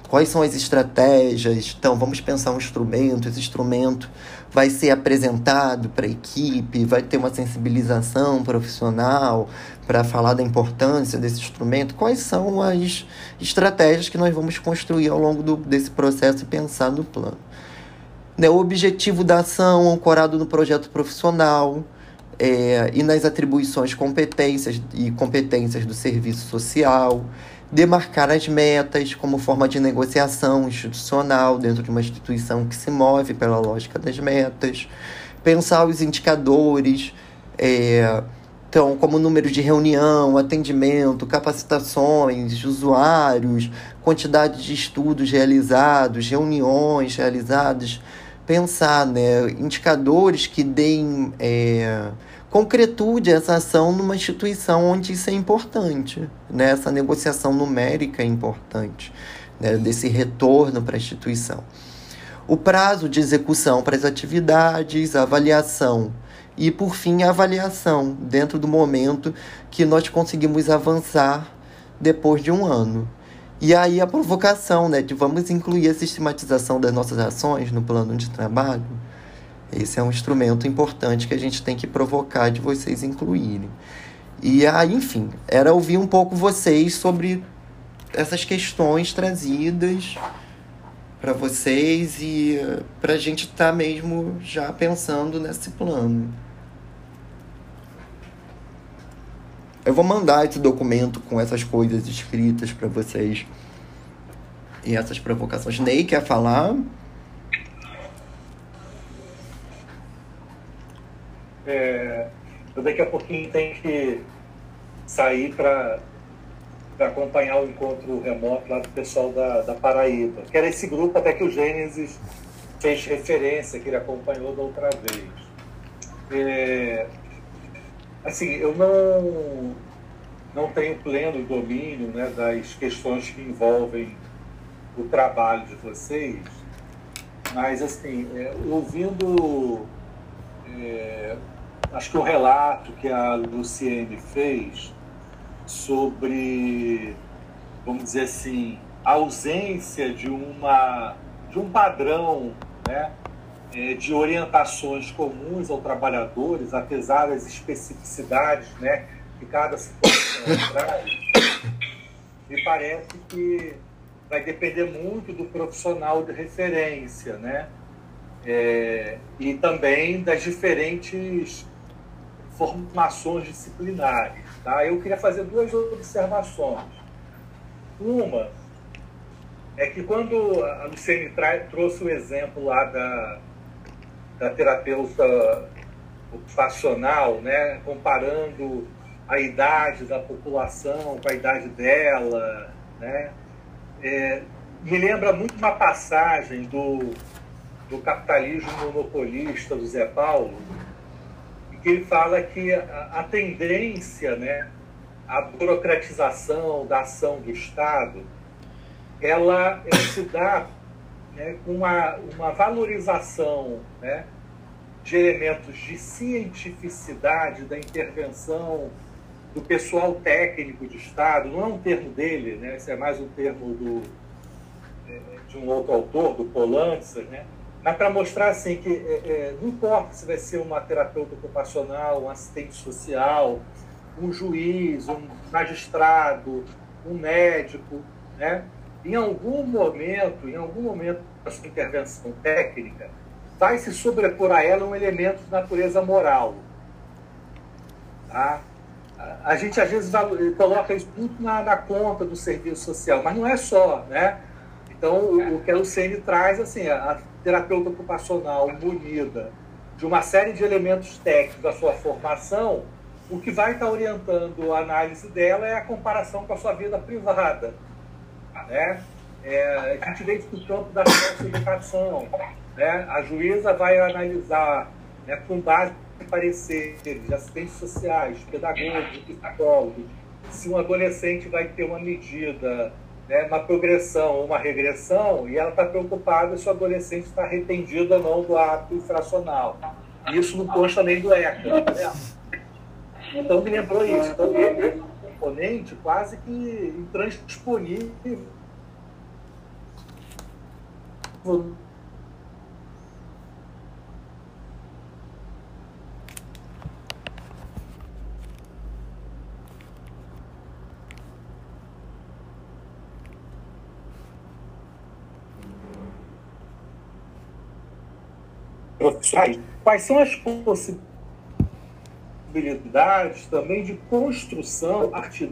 [SPEAKER 1] Quais são as estratégias? Então, vamos pensar um instrumento. Esse instrumento vai ser apresentado para a equipe, vai ter uma sensibilização profissional para falar da importância desse instrumento. Quais são as estratégias que nós vamos construir ao longo do, desse processo e pensar no plano? Né, o objetivo da ação ancorado no projeto profissional é, e nas atribuições competências e competências do serviço social demarcar as metas como forma de negociação institucional dentro de uma instituição que se move pela lógica das metas, pensar os indicadores, é, então, como número de reunião, atendimento, capacitações usuários, quantidade de estudos realizados, reuniões realizadas, pensar né, indicadores que deem. É, concretude essa ação numa instituição onde isso é importante. Né? Essa negociação numérica é importante, né? desse retorno para a instituição. O prazo de execução para as atividades, a avaliação e, por fim, a avaliação dentro do momento que nós conseguimos avançar depois de um ano. E aí a provocação, né, de vamos incluir a sistematização das nossas ações no plano de trabalho esse é um instrumento importante que a gente tem que provocar de vocês incluírem. E aí, enfim, era ouvir um pouco vocês sobre essas questões trazidas para vocês e para a gente estar tá mesmo já pensando nesse plano. Eu vou mandar esse documento com essas coisas escritas para vocês e essas provocações. Ney quer falar?
[SPEAKER 4] É, eu daqui a pouquinho tenho que sair para acompanhar o encontro remoto lá do pessoal da, da Paraíba, que era esse grupo até que o Gênesis fez referência, que ele acompanhou da outra vez. É, assim, eu não, não tenho pleno domínio né, das questões que envolvem o trabalho de vocês, mas assim, é, ouvindo é, acho que o relato que a Luciene fez sobre, vamos dizer assim, a ausência de uma de um padrão, né, é, de orientações comuns aos trabalhadores, apesar das especificidades, né, que cada situação traz, me parece que vai depender muito do profissional de referência, né? É, e também das diferentes formações disciplinares. Tá? Eu queria fazer duas observações. Uma é que quando a Luciene trouxe o exemplo lá da, da terapeuta ocupacional, né, comparando a idade da população com a idade dela, né, é, me lembra muito uma passagem do, do capitalismo monopolista do Zé Paulo, que fala que a, a tendência, né, a burocratização da ação do Estado, ela, ela se dá né, com uma, uma valorização né, de elementos de cientificidade da intervenção do pessoal técnico de Estado, não é um termo dele, né? esse é mais um termo do, é, de um outro autor, do Polanski, né? Mas para mostrar assim que é, é, não importa se vai ser uma terapeuta ocupacional, um assistente social, um juiz, um magistrado, um médico, né? em algum momento, em algum momento da sua intervenção técnica, vai se sobrepor a ela um elemento de natureza moral. Tá? a gente às vezes coloca isso muito na, na, conta do serviço social, mas não é só, né? Então, o, o que a Luciene traz, assim, a terapeuta ocupacional munida de uma série de elementos técnicos da sua formação, o que vai estar orientando a análise dela é a comparação com a sua vida privada, né? É, a gente vê isso no campo da educação, né? A juíza vai analisar, né, com base pareceres de assistentes sociais, pedagogos, psicólogos, se um adolescente vai ter uma medida, né, uma progressão ou uma regressão, e ela está preocupada se o adolescente está arrependido ou não do ato infracional. Isso não consta nem do ECA. Né? Então me lembrou isso. Então, um componente quase que intransponível profissionais, quais são as possibilidades também de construção partir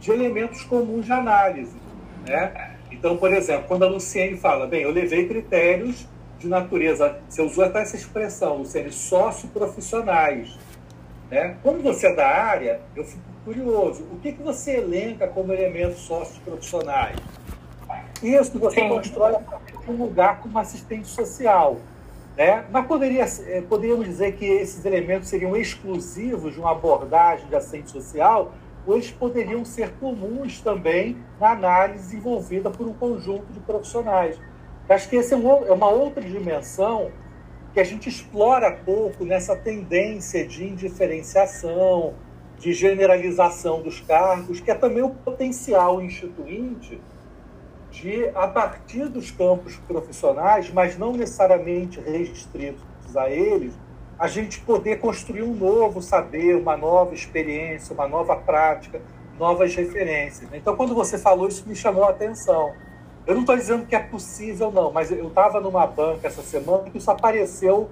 [SPEAKER 4] de elementos comuns de análise. Né? Então, por exemplo, quando a Luciene fala, bem, eu levei critérios de natureza, você usou até essa expressão, Luciene, socioprofissionais. Né? Como você é da área, eu fico curioso, o que, que você elenca como elementos socioprofissionais? Isso você constrói um lugar como assistente social. Né? Mas poderia, eh, poderíamos dizer que esses elementos seriam exclusivos de uma abordagem de assistente social, ou eles poderiam ser comuns também na análise desenvolvida por um conjunto de profissionais. Acho que essa é, é uma outra dimensão que a gente explora pouco nessa tendência de indiferenciação, de generalização dos cargos, que é também o potencial instituinte de, a partir dos campos profissionais, mas não necessariamente restritos a eles, a gente poder construir um novo saber, uma nova experiência, uma nova prática, novas referências. Então, quando você falou isso, me chamou a atenção. Eu não estou dizendo que é possível, não, mas eu estava numa banca essa semana e isso apareceu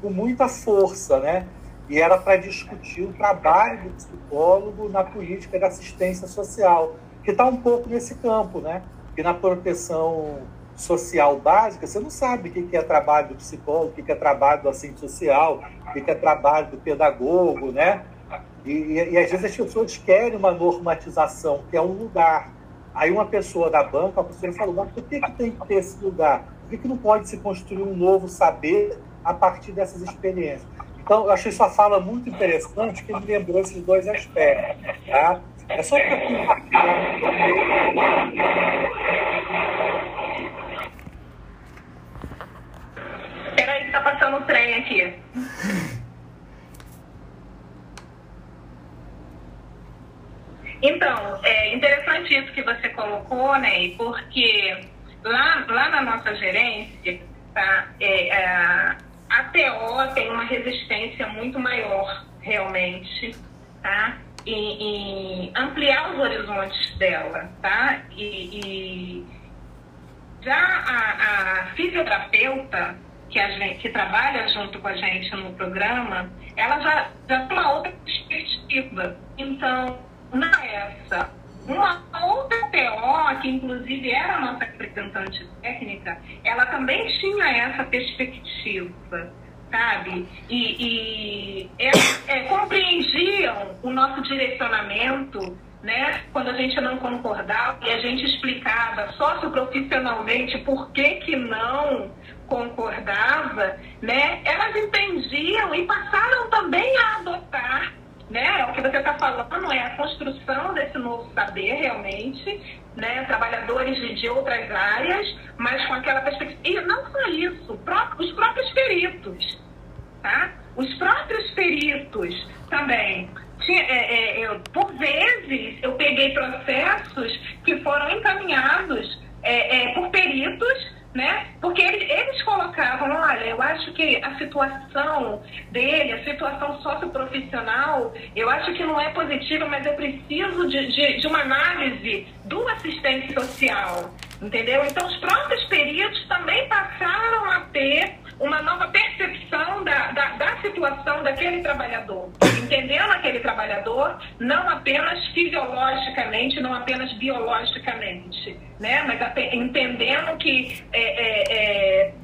[SPEAKER 4] com muita força, né? E era para discutir o trabalho do psicólogo na política de assistência social, que está um pouco nesse campo, né? Que na proteção social básica, você não sabe o que é trabalho do psicólogo, o que é trabalho do assistente social, o que é trabalho do pedagogo, né? E, e, e, às vezes as pessoas querem uma normatização, que é um lugar. Aí uma pessoa da banca, a professora falou, mas por que, que tem que ter esse lugar? Por que, que não pode se construir um novo saber a partir dessas experiências? Então, eu achei sua fala muito interessante, que me lembrou esses dois aspectos. Tá? Compartilhar.
[SPEAKER 2] Peraí, tá passando o trem aqui. Então, é interessante isso que você colocou, né? Porque lá, lá na nossa gerência, tá, é, é, a TO tem uma resistência muito maior, realmente, tá? Em, em ampliar os horizontes dela, tá? E, e já a, a fisioterapeuta, que, a gente, que trabalha junto com a gente no programa, ela já, já tem uma outra perspectiva. Então, na essa, uma outra PO, que inclusive era a nossa representante técnica, ela também tinha essa perspectiva, sabe? E, e elas é, compreendiam o nosso direcionamento, né? Quando a gente não concordava e a gente explicava socioprofissionalmente por que que não concordava, né? Elas entendiam e passaram também a adotar né? É o que você está falando é a construção desse novo saber realmente, né? Trabalhadores de, de outras áreas, mas com aquela perspectiva. E não só isso, os próprios peritos, tá? Os próprios peritos também. Tinha, é, é, eu, por vezes, eu peguei processos que foram encaminhados é, é por peritos né? Porque eles, eles colocavam, olha, eu acho que a situação dele, a situação socioprofissional, eu acho que não é positiva, mas eu preciso de, de, de uma análise do assistente social, entendeu? Então, os próprios períodos também passaram a ter uma nova percepção da, da, da, situação daquele trabalhador, entendendo aquele trabalhador não apenas fisiologicamente, não apenas biologicamente, né? mas entendendo que é, é, é,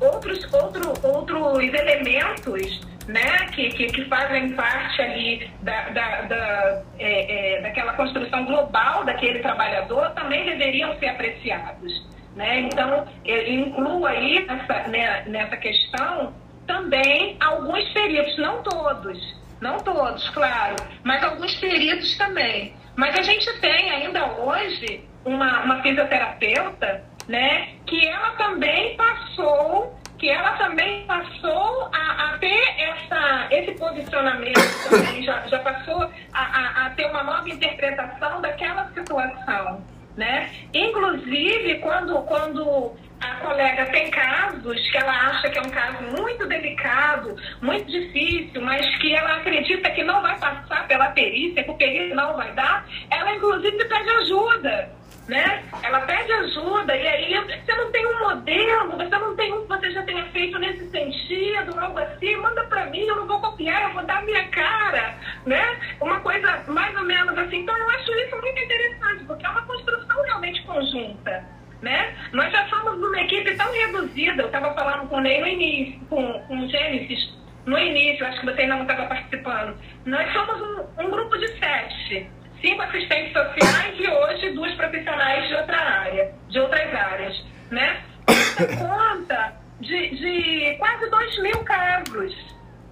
[SPEAKER 2] outros, outro, outros elementos né, que, que, que, fazem parte ali da, da, da é, é, daquela construção global daquele trabalhador também deveriam ser apreciados. Né? Então, incluo aí nessa, né, nessa questão também alguns períodos, não todos, não todos, claro, mas alguns períodos também. Mas a gente tem ainda hoje uma, uma fisioterapeuta né, que ela também passou que ela também passou a, a ter essa, esse posicionamento também, já, já passou a, a, a ter uma nova interpretação daquela situação né? Inclusive, quando, quando a colega tem casos que ela acha que é um caso muito delicado, muito difícil, mas que ela acredita que não vai passar pela perícia, que o perito não vai dar, ela inclusive pede ajuda né? Ela pede ajuda e aí você não tem um modelo, você não tem um que você já tenha feito nesse sentido, algo assim, manda para mim, eu não vou copiar, eu vou dar a minha cara, né? Uma coisa mais ou menos assim. Então eu acho isso muito interessante, porque é uma construção realmente conjunta. Né? Nós já somos uma equipe tão reduzida, eu estava falando com o Ney no início, com, com o Gênesis no início, acho que você ainda não estava participando. Nós somos um, um grupo de sete cinco assistentes sociais e hoje duas profissionais de outra área, de outras áreas, né? conta de, de quase dois mil casos,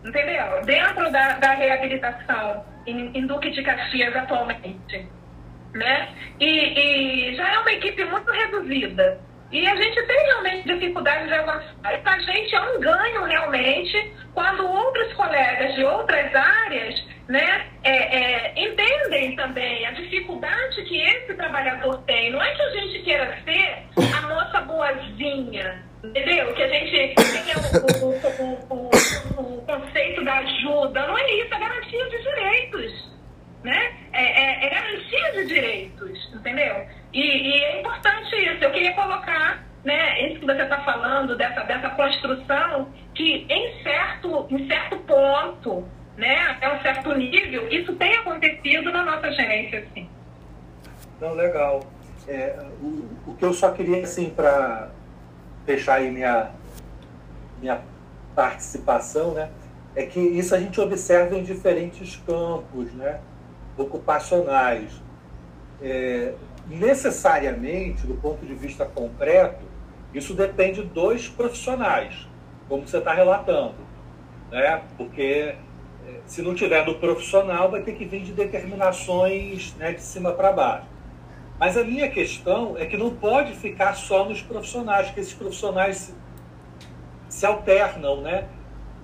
[SPEAKER 2] entendeu? Dentro da, da reabilitação em, em Duque de Caxias atualmente, né? E, e já é uma equipe muito reduzida. E a gente tem realmente dificuldade de avançar. E para a gente é um ganho realmente quando outros colegas de outras áreas né, é, é, entendem também a dificuldade que esse trabalhador tem. Não é que a gente queira ser a moça boazinha, entendeu? Que a gente tenha o, o, o, o, conceito da ajuda. Não é isso, é garantia de direitos. Né? É, é, é garantia de direitos, entendeu? E, e, é importante isso. Eu queria colocar né, isso que você está falando, dessa, dessa construção, que em certo, em certo ponto né, até um certo nível, isso tem acontecido na nossa gerência, sim.
[SPEAKER 4] Não, legal. É, o, o, que eu só queria, assim, para fechar aí minha, minha participação, né, é que isso a gente observa em diferentes campos né, ocupacionais. É, necessariamente, do ponto de vista concreto, isso depende dos profissionais, como você está relatando. Né? Porque se não tiver do profissional, vai ter que vir de determinações né, de cima para baixo. Mas a minha questão é que não pode ficar só nos profissionais, que esses profissionais se, se alternam, né?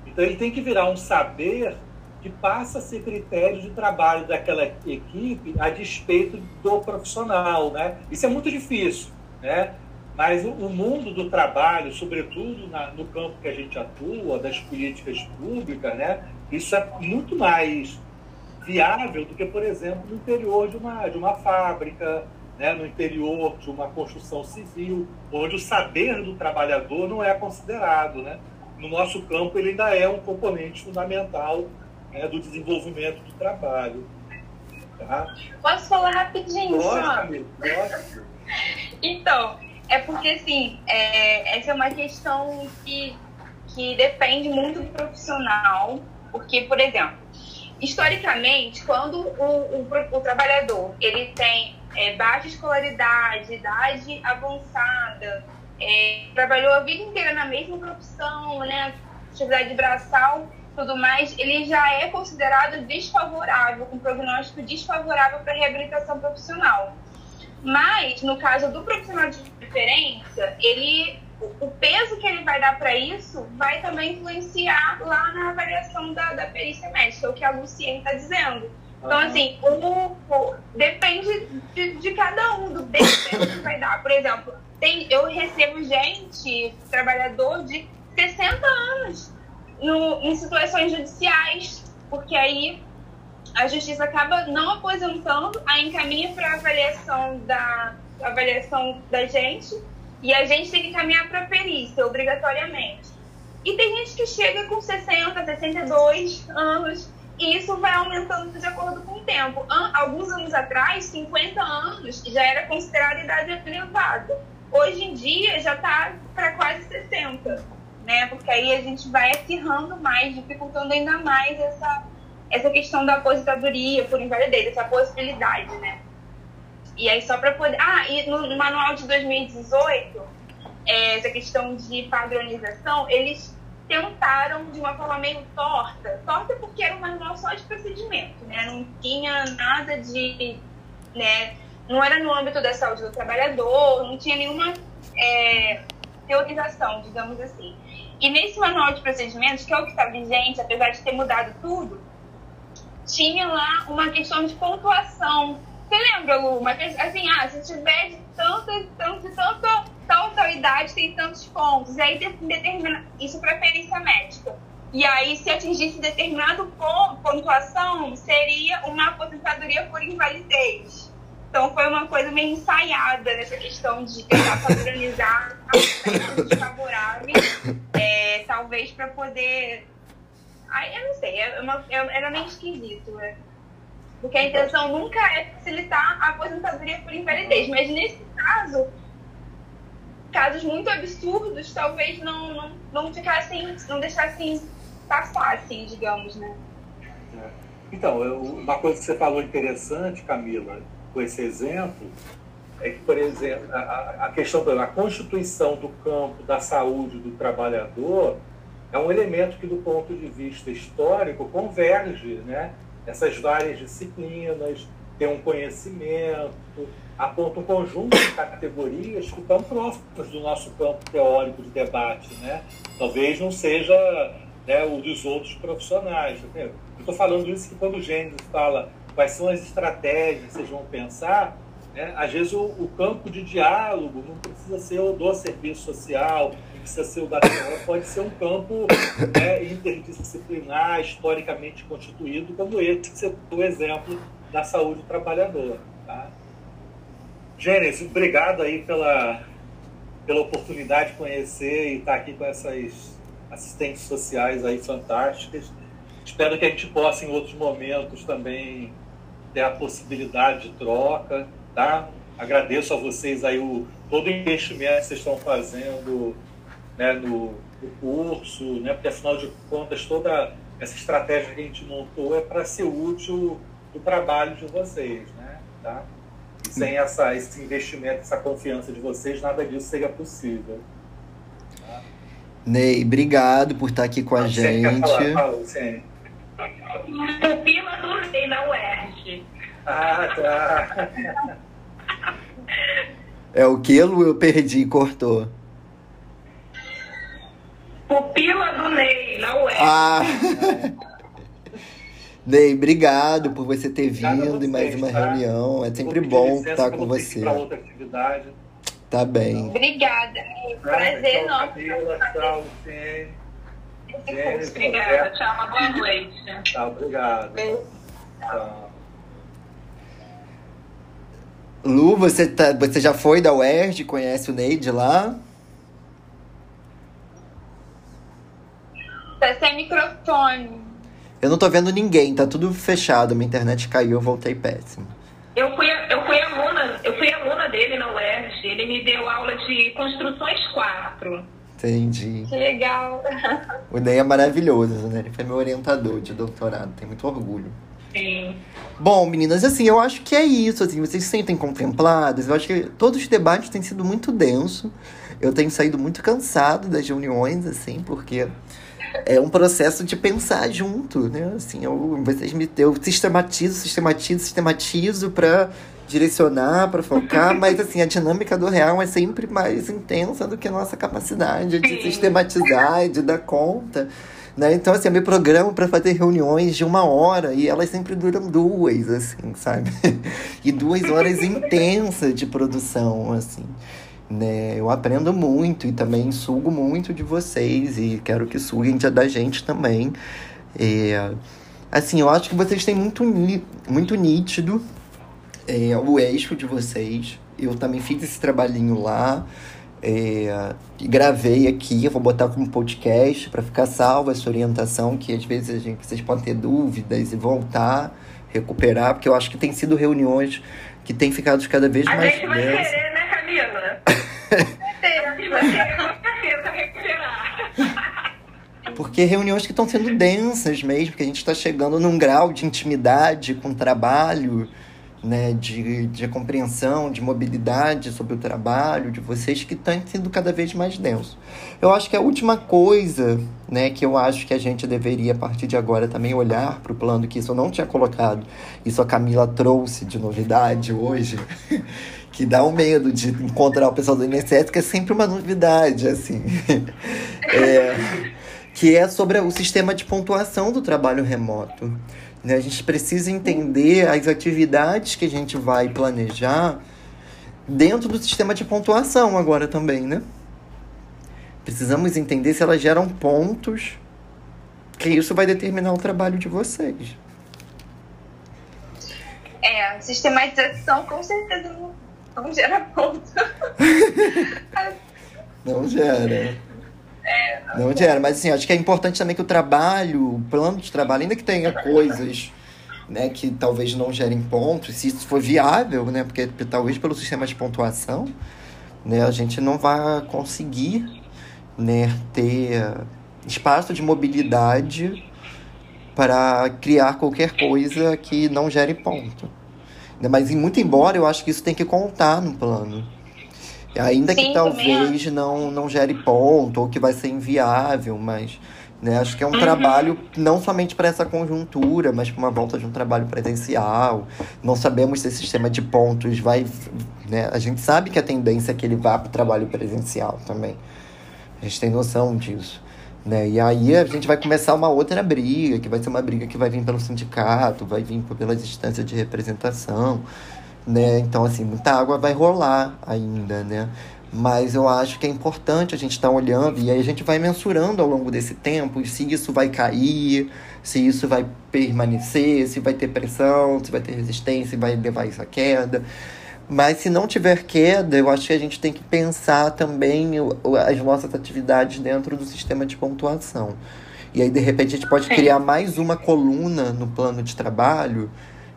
[SPEAKER 4] Então ele tem que virar um saber que passa a ser critério de trabalho daquela equipe a despeito do profissional, né? Isso é muito difícil, né? Mas o, mundo do trabalho, sobretudo na, no campo que a gente atua, das políticas públicas, né? Isso é muito mais viável do que, por exemplo, no interior de uma, de uma fábrica, né, no interior de uma construção civil, onde o saber do trabalhador não é considerado. Né? No nosso campo, ele ainda é um componente fundamental né, do desenvolvimento do trabalho. Tá?
[SPEAKER 3] Posso falar rapidinho?
[SPEAKER 4] Pode, pode.
[SPEAKER 3] então, é porque assim, é, essa é uma questão que, que depende muito do profissional, porque, por exemplo, historicamente, quando o, o, o trabalhador ele tem é, baixa escolaridade, idade avançada, é, trabalhou a vida inteira na mesma profissão, né, atividade braçal, tudo mais, ele já é considerado desfavorável, com prognóstico desfavorável para reabilitação profissional. Mas, no caso do profissional de referência, ele, o peso que ele vai dar para isso vai também influenciar lá na avaliação da, da perícia médica, é o que a Luciene está dizendo então, assim, o, o depende de, de, cada um, do bem que vai dar. Por exemplo, tem, eu recebo gente, trabalhador de 60 anos no, em situações judiciais, porque aí a justiça acaba não aposentando, aí encaminha para avaliação da avaliação da gente e a gente tem que encaminhar para perícia obrigatoriamente. E tem gente que chega com 60, 62 anos e isso vai aumentando de acordo com o tempo. Alguns anos atrás, 50 anos já era considerada idade elevada. Hoje em dia já está para quase 60, né? Porque aí a gente vai acirrando mais, dificultando ainda mais essa, essa questão da aposentadoria por invalidez, essa possibilidade, né? E aí só para poder... Ah, e no, no manual de 2018, é, essa questão de padronização, eles tentaram de uma forma meio torta, torta porque era um manual só de procedimento, né? Não tinha nada de, né? Não era no âmbito da saúde do trabalhador, não tinha nenhuma é, teorização, digamos assim. E nesse manual de procedimentos, que é o que está vigente, apesar de ter mudado tudo, tinha lá uma questão de pontuação. Você lembra, Lu? Uma, assim, ah, se tiver de tanto, tanto tal, tal idade tem tantos pontos. E aí determina isso para perícia médica. E aí, se atingisse determinado pontuação, seria uma aposentadoria por invalidez. Então, foi uma coisa meio ensaiada nessa questão de tentar padronizar aspectos é, talvez para poder. Aí, eu não sei, é uma, é, era meio esquisito, né? Porque a intenção nunca é facilitar a aposentadoria por invalidez, mas nesse caso, casos muito absurdos talvez não, não, não ficassem, não deixassem passar, assim, digamos, né?
[SPEAKER 4] É. Então, eu, uma coisa que você falou interessante, Camila, com esse exemplo, é que, por exemplo, a, a questão da constituição do campo da saúde do trabalhador é um elemento que, do ponto de vista histórico, converge, né? Essas várias disciplinas, tem um conhecimento, aponta um conjunto de categorias que estão próximas do nosso campo teórico de debate, né? Talvez não seja né, o dos outros profissionais. Eu estou falando isso que quando o Gênesis fala quais são as estratégias que vocês vão pensar, né, às vezes o, o, campo de diálogo não precisa ser o do serviço social, precisa ser o da pode ser um campo né, interdisciplinar, historicamente constituído, como esse o exemplo da saúde trabalhadora. Tá? Gênesis, obrigado aí pela, pela oportunidade de conhecer e estar aqui com essas assistentes sociais aí fantásticas. Espero que a gente possa, em outros momentos, também ter a possibilidade de troca, tá? Agradeço a vocês aí o, todo o investimento que vocês estão fazendo né, no, no curso, né? Porque, afinal de contas, toda essa estratégia que a gente montou é para ser útil o trabalho de vocês, né? Tá? E sem essa, esse investimento, essa confiança de vocês, nada disso seria possível.
[SPEAKER 1] Tá? Ney, obrigado por estar aqui com a, a gente. Falar? Fala,
[SPEAKER 2] Pupila do Ney na UERJ.
[SPEAKER 4] Ah, tá.
[SPEAKER 1] É o que, Lu? Eu perdi, cortou.
[SPEAKER 2] Pupila do Ney, na UERJ.
[SPEAKER 1] Ah! Ney, obrigado por você ter vindo em mais uma tá? reunião. É sempre bom estar com você.
[SPEAKER 4] outra atividade.
[SPEAKER 1] Tá bem.
[SPEAKER 3] Obrigada. Prazer
[SPEAKER 4] então, nosso. Camila, tchau,
[SPEAKER 2] Obrigada, tchau. Uma boa noite.
[SPEAKER 4] Tchau, obrigado. Beijo. Tchau.
[SPEAKER 1] Lu, você, tá, você já foi da UERJ? Conhece o Neide lá?
[SPEAKER 3] Tá sem microfone.
[SPEAKER 1] Eu não tô vendo ninguém, tá tudo fechado. Minha internet caiu, eu voltei péssimo.
[SPEAKER 2] Eu fui, eu fui aluna, eu fui aluna dele na UERJ. Ele me deu aula de construções 4.
[SPEAKER 1] Entendi.
[SPEAKER 3] Que legal.
[SPEAKER 1] O Ney é maravilhoso, né? Ele foi meu orientador de doutorado. Tenho muito orgulho.
[SPEAKER 2] Sim.
[SPEAKER 1] Bom, meninas, assim, eu acho que é isso. Assim, vocês se sentem contempladas. Eu acho que todos os debates têm sido muito denso. Eu tenho saído muito cansado das reuniões, assim, porque é um processo de pensar junto, né? Assim, eu, vocês me, eu sistematizo, sistematizo, sistematizo para direcionar, para focar, mas assim, a dinâmica do real é sempre mais intensa do que a nossa capacidade de sistematizar e de dar conta. Né? Então, assim, eu me programo para fazer reuniões de uma hora e elas sempre duram duas, assim, sabe? e duas horas intensas de produção, assim né? Eu aprendo muito e também sugo muito de vocês e quero que suguem da gente também. É, assim, eu acho que vocês têm muito, muito nítido é, o eixo de vocês. Eu também fiz esse trabalhinho lá. É, gravei aqui, eu vou botar como podcast para ficar salva essa orientação, que às vezes a gente, vocês podem ter dúvidas e voltar, recuperar, porque eu acho que tem sido reuniões que têm ficado cada vez
[SPEAKER 2] a
[SPEAKER 1] mais.
[SPEAKER 2] Gente vai querer, né, Camila?
[SPEAKER 1] Porque reuniões que estão sendo densas mesmo, que a gente está chegando num grau de intimidade com o trabalho, né, de, de compreensão, de mobilidade sobre o trabalho de vocês que está sendo cada vez mais denso. Eu acho que a última coisa, né, que eu acho que a gente deveria a partir de agora também olhar para o plano que isso eu não tinha colocado, isso a Camila trouxe de novidade hoje, que dá um medo de encontrar o pessoal do INSS, que é sempre uma novidade, assim. é, que é sobre o sistema de pontuação do trabalho remoto. Né? A gente precisa entender as atividades que a gente vai planejar dentro do sistema de pontuação agora também, né? Precisamos entender se elas geram pontos, que isso vai determinar o trabalho de vocês.
[SPEAKER 3] É, sistematização com certeza não gera ponto.
[SPEAKER 1] não gera. É, não, não gera, mas assim, acho que é importante também que o trabalho, o plano de trabalho, ainda que tenha coisas né, que talvez não gerem pontos, se isso for viável, né, porque talvez pelo sistema de pontuação, né, a gente não vai conseguir né, ter espaço de mobilidade para criar qualquer coisa que não gere ponto. Mas muito embora eu acho que isso tem que contar no plano. Ainda Sim, que talvez não, não gere ponto ou que vai ser inviável, mas né, acho que é um uhum. trabalho não somente para essa conjuntura, mas para uma volta de um trabalho presencial. Não sabemos se esse sistema de pontos vai. Né, a gente sabe que a tendência é que ele vá para o trabalho presencial também. A gente tem noção disso. Né? E aí a gente vai começar uma outra briga, que vai ser uma briga que vai vir pelo sindicato, vai vir pelas instâncias de representação, né? Então, assim, muita água vai rolar ainda, né? Mas eu acho que é importante a gente estar tá olhando e aí a gente vai mensurando ao longo desse tempo se isso vai cair, se isso vai permanecer, se vai ter pressão, se vai ter resistência, se vai levar isso à queda. Mas se não tiver queda, eu acho que a gente tem que pensar também as nossas atividades dentro do sistema de pontuação. E aí, de repente, a gente pode criar mais uma coluna no plano de trabalho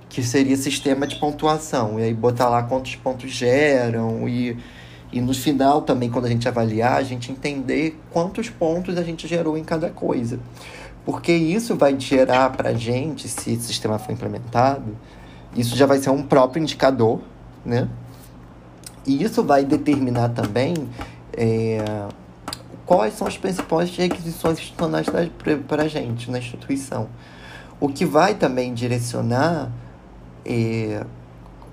[SPEAKER 1] que seria sistema de pontuação. E aí botar lá quantos pontos geram e, e no final também, quando a gente avaliar, a gente entender quantos pontos a gente gerou em cada coisa. porque isso vai gerar para a gente, se esse sistema for implementado, isso já vai ser um próprio indicador, né? E isso vai determinar também é, quais são as principais requisições institucionais para a gente na instituição. O que vai também direcionar é,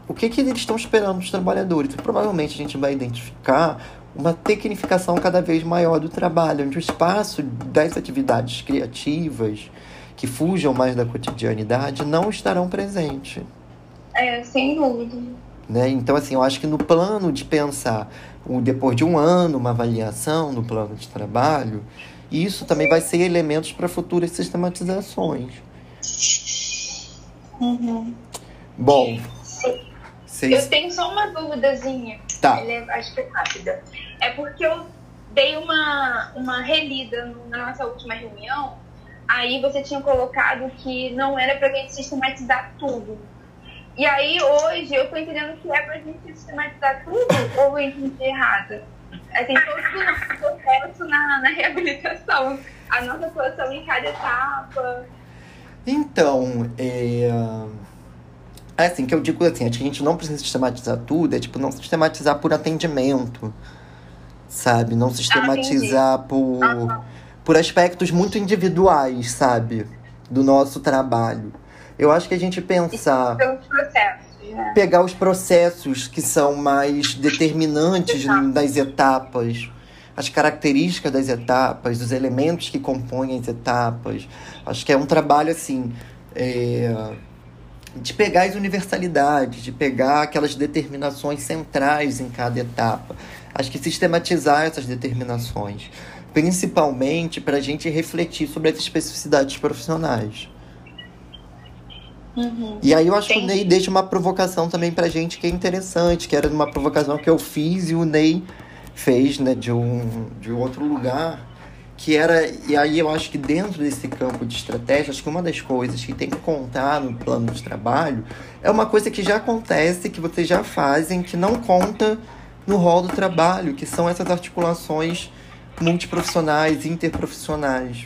[SPEAKER 1] o que, que eles estão esperando dos trabalhadores. E provavelmente a gente vai identificar uma tecnificação cada vez maior do trabalho, onde o espaço das atividades criativas que fujam mais da cotidianidade não estarão presentes.
[SPEAKER 3] É, sem dúvida.
[SPEAKER 1] Né? Então, assim, eu acho que no plano de pensar, depois de um ano, uma avaliação no plano de trabalho, isso também vai ser elementos para futuras sistematizações.
[SPEAKER 3] Uhum.
[SPEAKER 1] Bom.
[SPEAKER 3] Vocês... Eu tenho só uma dúvidazinha.
[SPEAKER 1] Tá.
[SPEAKER 3] É, acho que é rápida. É porque eu dei uma, uma relida na nossa última reunião. Aí você tinha colocado que não era pra gente sistematizar tudo. E aí hoje eu tô entendendo que é pra gente sistematizar tudo ou eu entendi errado. Assim, todo o nosso processo na, na reabilitação. A nossa atuação em cada etapa.
[SPEAKER 1] Então, é é assim, que eu digo assim, a gente não precisa sistematizar tudo, é tipo, não sistematizar por atendimento, sabe? Não sistematizar ah, por, por aspectos muito individuais, sabe? Do nosso trabalho. Eu acho que a gente pensar.
[SPEAKER 3] Né?
[SPEAKER 1] Pegar os processos que são mais determinantes Exato. das etapas, as características das etapas, os elementos que compõem as etapas. Acho que é um trabalho assim. É de pegar as universalidades, de pegar aquelas determinações centrais em cada etapa. Acho que sistematizar essas determinações, principalmente para a gente refletir sobre as especificidades profissionais.
[SPEAKER 3] Uhum.
[SPEAKER 1] E aí eu acho Entendi. que o Ney deixa uma provocação também pra gente que é interessante, que era uma provocação que eu fiz e o Ney fez, né, de um, de outro lugar que era e aí eu acho que dentro desse campo de estratégia acho que uma das coisas que tem que contar no plano de trabalho é uma coisa que já acontece que vocês já fazem que não conta no rol do trabalho que são essas articulações multiprofissionais interprofissionais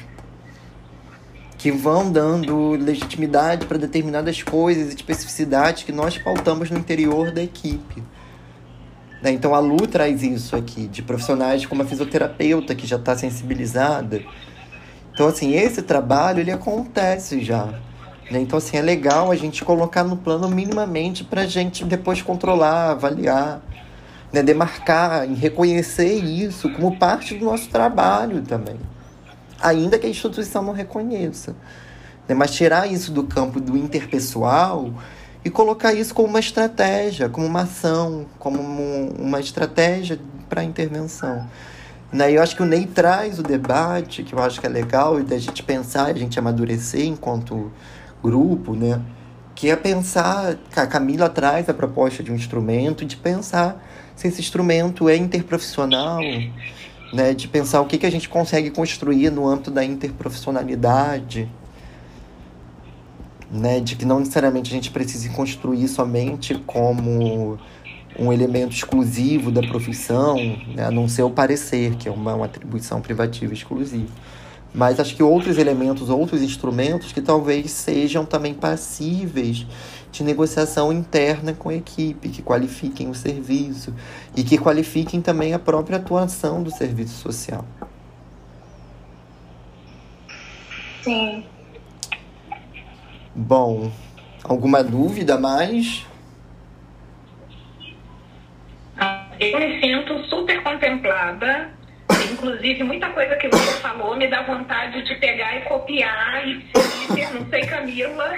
[SPEAKER 1] que vão dando legitimidade para determinadas coisas e especificidades que nós pautamos no interior da equipe né? Então a Lu traz isso aqui, de profissionais como a fisioterapeuta, que já está sensibilizada. Então, assim, esse trabalho, ele acontece já. Né? Então, assim, é legal a gente colocar no plano minimamente para a gente depois controlar, avaliar, né? demarcar e reconhecer isso como parte do nosso trabalho também. Ainda que a instituição não reconheça. Né? Mas tirar isso do campo do interpessoal e colocar isso como uma estratégia, como uma ação, como uma estratégia para intervenção. Né? Eu acho que o Ney traz o debate, que eu acho que é legal, e da gente pensar, a gente amadurecer enquanto grupo, né? que é pensar, a Camila traz a proposta de um instrumento, de pensar se esse instrumento é interprofissional, né? de pensar o que, que a gente consegue construir no âmbito da interprofissionalidade, né, de que não necessariamente a gente precise construir somente como um elemento exclusivo da profissão, né, a não ser o parecer, que é uma, uma atribuição privativa exclusiva. Mas acho que outros elementos, outros instrumentos que talvez sejam também passíveis de negociação interna com a equipe, que qualifiquem o serviço e que qualifiquem também a própria atuação do serviço social.
[SPEAKER 3] Sim,
[SPEAKER 1] Bom, alguma dúvida mais?
[SPEAKER 2] Eu me sinto super contemplada. Inclusive, muita coisa que você falou me dá vontade de pegar e copiar e. Não sei, Camila,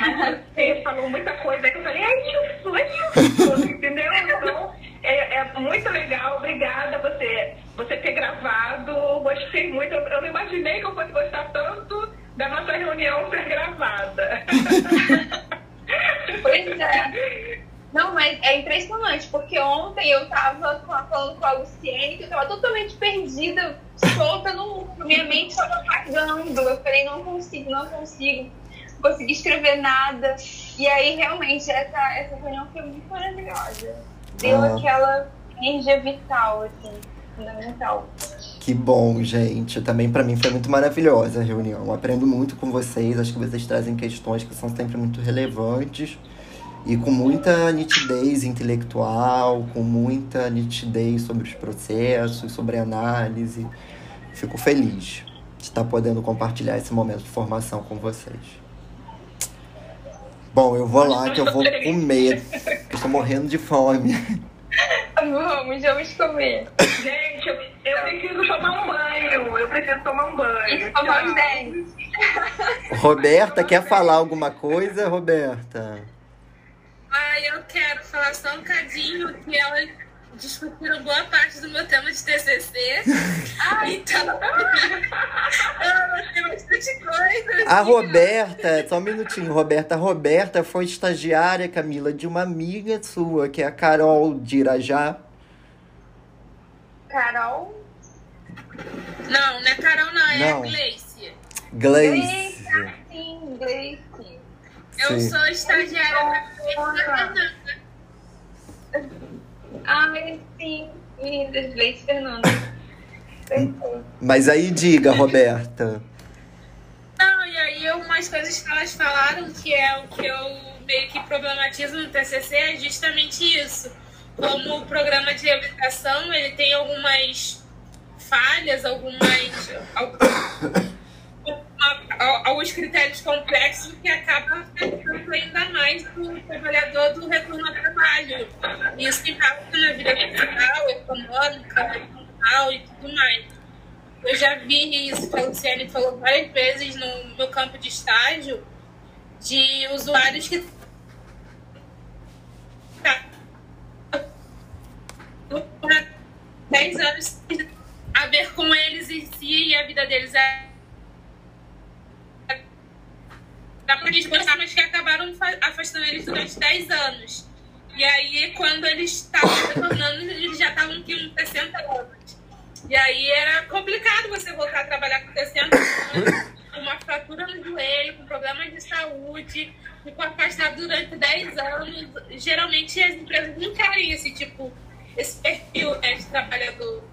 [SPEAKER 2] mas você falou muita coisa que eu falei, é isso, é isso, entendeu? Então, é, é, muito legal. Obrigada você, você ter gravado. Gostei muito. Eu, eu não imaginei que eu fosse gostar tanto da nossa reunião ser gravada.
[SPEAKER 3] pois é. Não, mas é impressionante, porque ontem eu tava falando com a Luciene que eu tava totalmente perdida, solta no mundo. Minha mente estava apagando. Eu falei, não consigo, não consigo. Não consegui escrever nada. E aí, realmente, essa, essa reunião foi muito maravilhosa. Deu ah. aquela energia vital, assim, fundamental.
[SPEAKER 1] Que bom, gente. Também para mim foi muito maravilhosa a reunião. Eu aprendo muito com vocês. Acho que vocês trazem questões que são sempre muito relevantes e com muita nitidez intelectual, com muita nitidez sobre os processos, sobre a análise. Fico feliz de estar podendo compartilhar esse momento de formação com vocês. Bom, eu vou lá que eu vou comer. Estou morrendo de fome.
[SPEAKER 3] Vamos, vamos comer.
[SPEAKER 2] Gente, eu, eu preciso tomar um banho. Eu preciso tomar um banho.
[SPEAKER 3] Escovar os dentes.
[SPEAKER 1] Roberta, quer falar alguma coisa, Roberta?
[SPEAKER 5] Ai, eu quero falar só um cadinho que elas discutiram boa parte do meu tema de TCC. então, eu tem bastante coisa.
[SPEAKER 1] A Roberta, só um minutinho, Roberta. A Roberta foi estagiária, Camila, de uma amiga sua, que é a Carol de Irajá.
[SPEAKER 3] Carol.
[SPEAKER 5] Não, não é Carol, não, é
[SPEAKER 1] Não.
[SPEAKER 5] a Gleice.
[SPEAKER 1] Gleice.
[SPEAKER 3] Sim, Gleice.
[SPEAKER 5] Eu
[SPEAKER 1] Sim.
[SPEAKER 5] sou estagiária da Gleice
[SPEAKER 3] Ai, sim. Lindas, Gleice Fernanda.
[SPEAKER 1] Mas aí diga, Roberta.
[SPEAKER 5] Não, e aí umas coisas que elas falaram que é o que eu meio que problematizo no TCC é justamente isso. Como o programa de reabilitação, ele tem algumas falhas, algumas... alguns critérios complexos que acabam afetando ainda mais o trabalhador do retorno ao trabalho. Isso impacta na vida social, econômica, mental e tudo mais. Eu já vi isso a Luciane falou várias vezes no meu campo de estágio, de usuários que por 10 anos a ver com eles em si e a vida deles é da política, mas que acabaram fa- afastando eles durante 10 anos. E aí, quando eles estavam retornando, eles já estavam com 60 anos. E aí era complicado você voltar a trabalhar com 60 anos, com uma fratura no joelho, com problemas de saúde, ficou afastado durante 10 anos. Geralmente as empresas não querem esse tipo, esse perfil né, de trabalhador.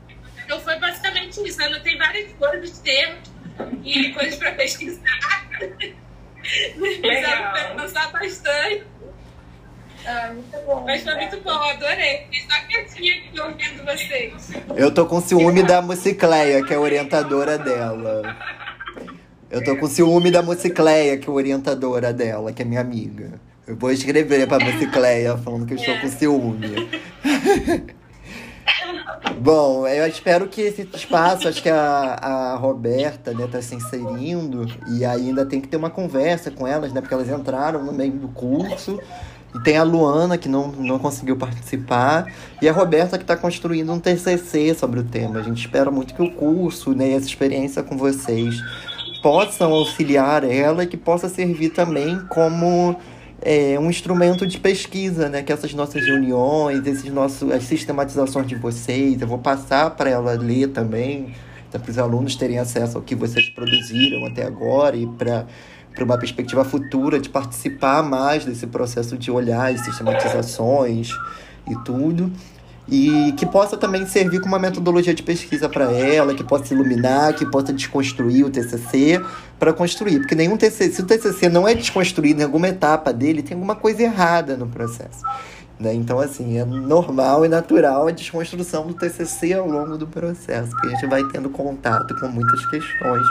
[SPEAKER 5] Então foi basicamente isso. Eu anotei várias coisas, termos e coisas para pesquisar. Pensar bastante.
[SPEAKER 3] Ah, muito bom.
[SPEAKER 5] Mas foi muito bom, adorei. Fiquei só quietinha aqui ouvindo vocês.
[SPEAKER 1] Eu tô com ciúme da Mocicleia, que é a orientadora dela. Eu tô com ciúme da Mocicleia, que é a orientadora dela, que é minha amiga. Eu vou escrever pra Mocicleia falando que eu estou com ciúme. Bom, eu espero que esse espaço, acho que a, a Roberta, né, tá se inserindo e ainda tem que ter uma conversa com elas, né, porque elas entraram no meio do curso. E tem a Luana, que não, não conseguiu participar, e a Roberta, que está construindo um TCC sobre o tema. A gente espera muito que o curso, né, e essa experiência com vocês possam auxiliar ela e que possa servir também como é, um instrumento de pesquisa, né? Que essas nossas reuniões, esses nossos, as sistematizações de vocês, eu vou passar para ela ler também, para os alunos terem acesso ao que vocês produziram até agora e para para uma perspectiva futura de participar mais desse processo de olhar as sistematizações e tudo. E que possa também servir como uma metodologia de pesquisa para ela, que possa iluminar, que possa desconstruir o TCC para construir. Porque nenhum TCC, se o TCC não é desconstruído em alguma etapa dele, tem alguma coisa errada no processo. Né? Então, assim, é normal e natural a desconstrução do TCC ao longo do processo, porque a gente vai tendo contato com muitas questões.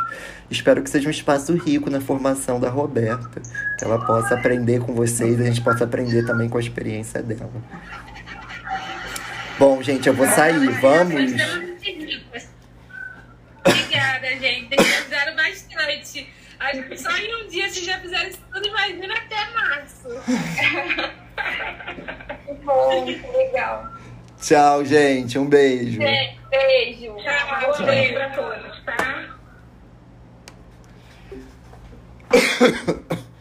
[SPEAKER 1] Espero que seja um espaço rico na formação da Roberta, que ela possa aprender com vocês a gente possa aprender também com a experiência dela. Bom, gente, eu vou sair. Vamos.
[SPEAKER 5] Obrigada, gente. Vocês ajudaram bastante. Acho que só em um dia vocês já fizeram isso tudo, imagina até março.
[SPEAKER 3] Que bom, que legal.
[SPEAKER 1] Tchau, gente. Um beijo.
[SPEAKER 3] Beijo. Beijo.
[SPEAKER 2] Tchau, beijo pra todos, tá?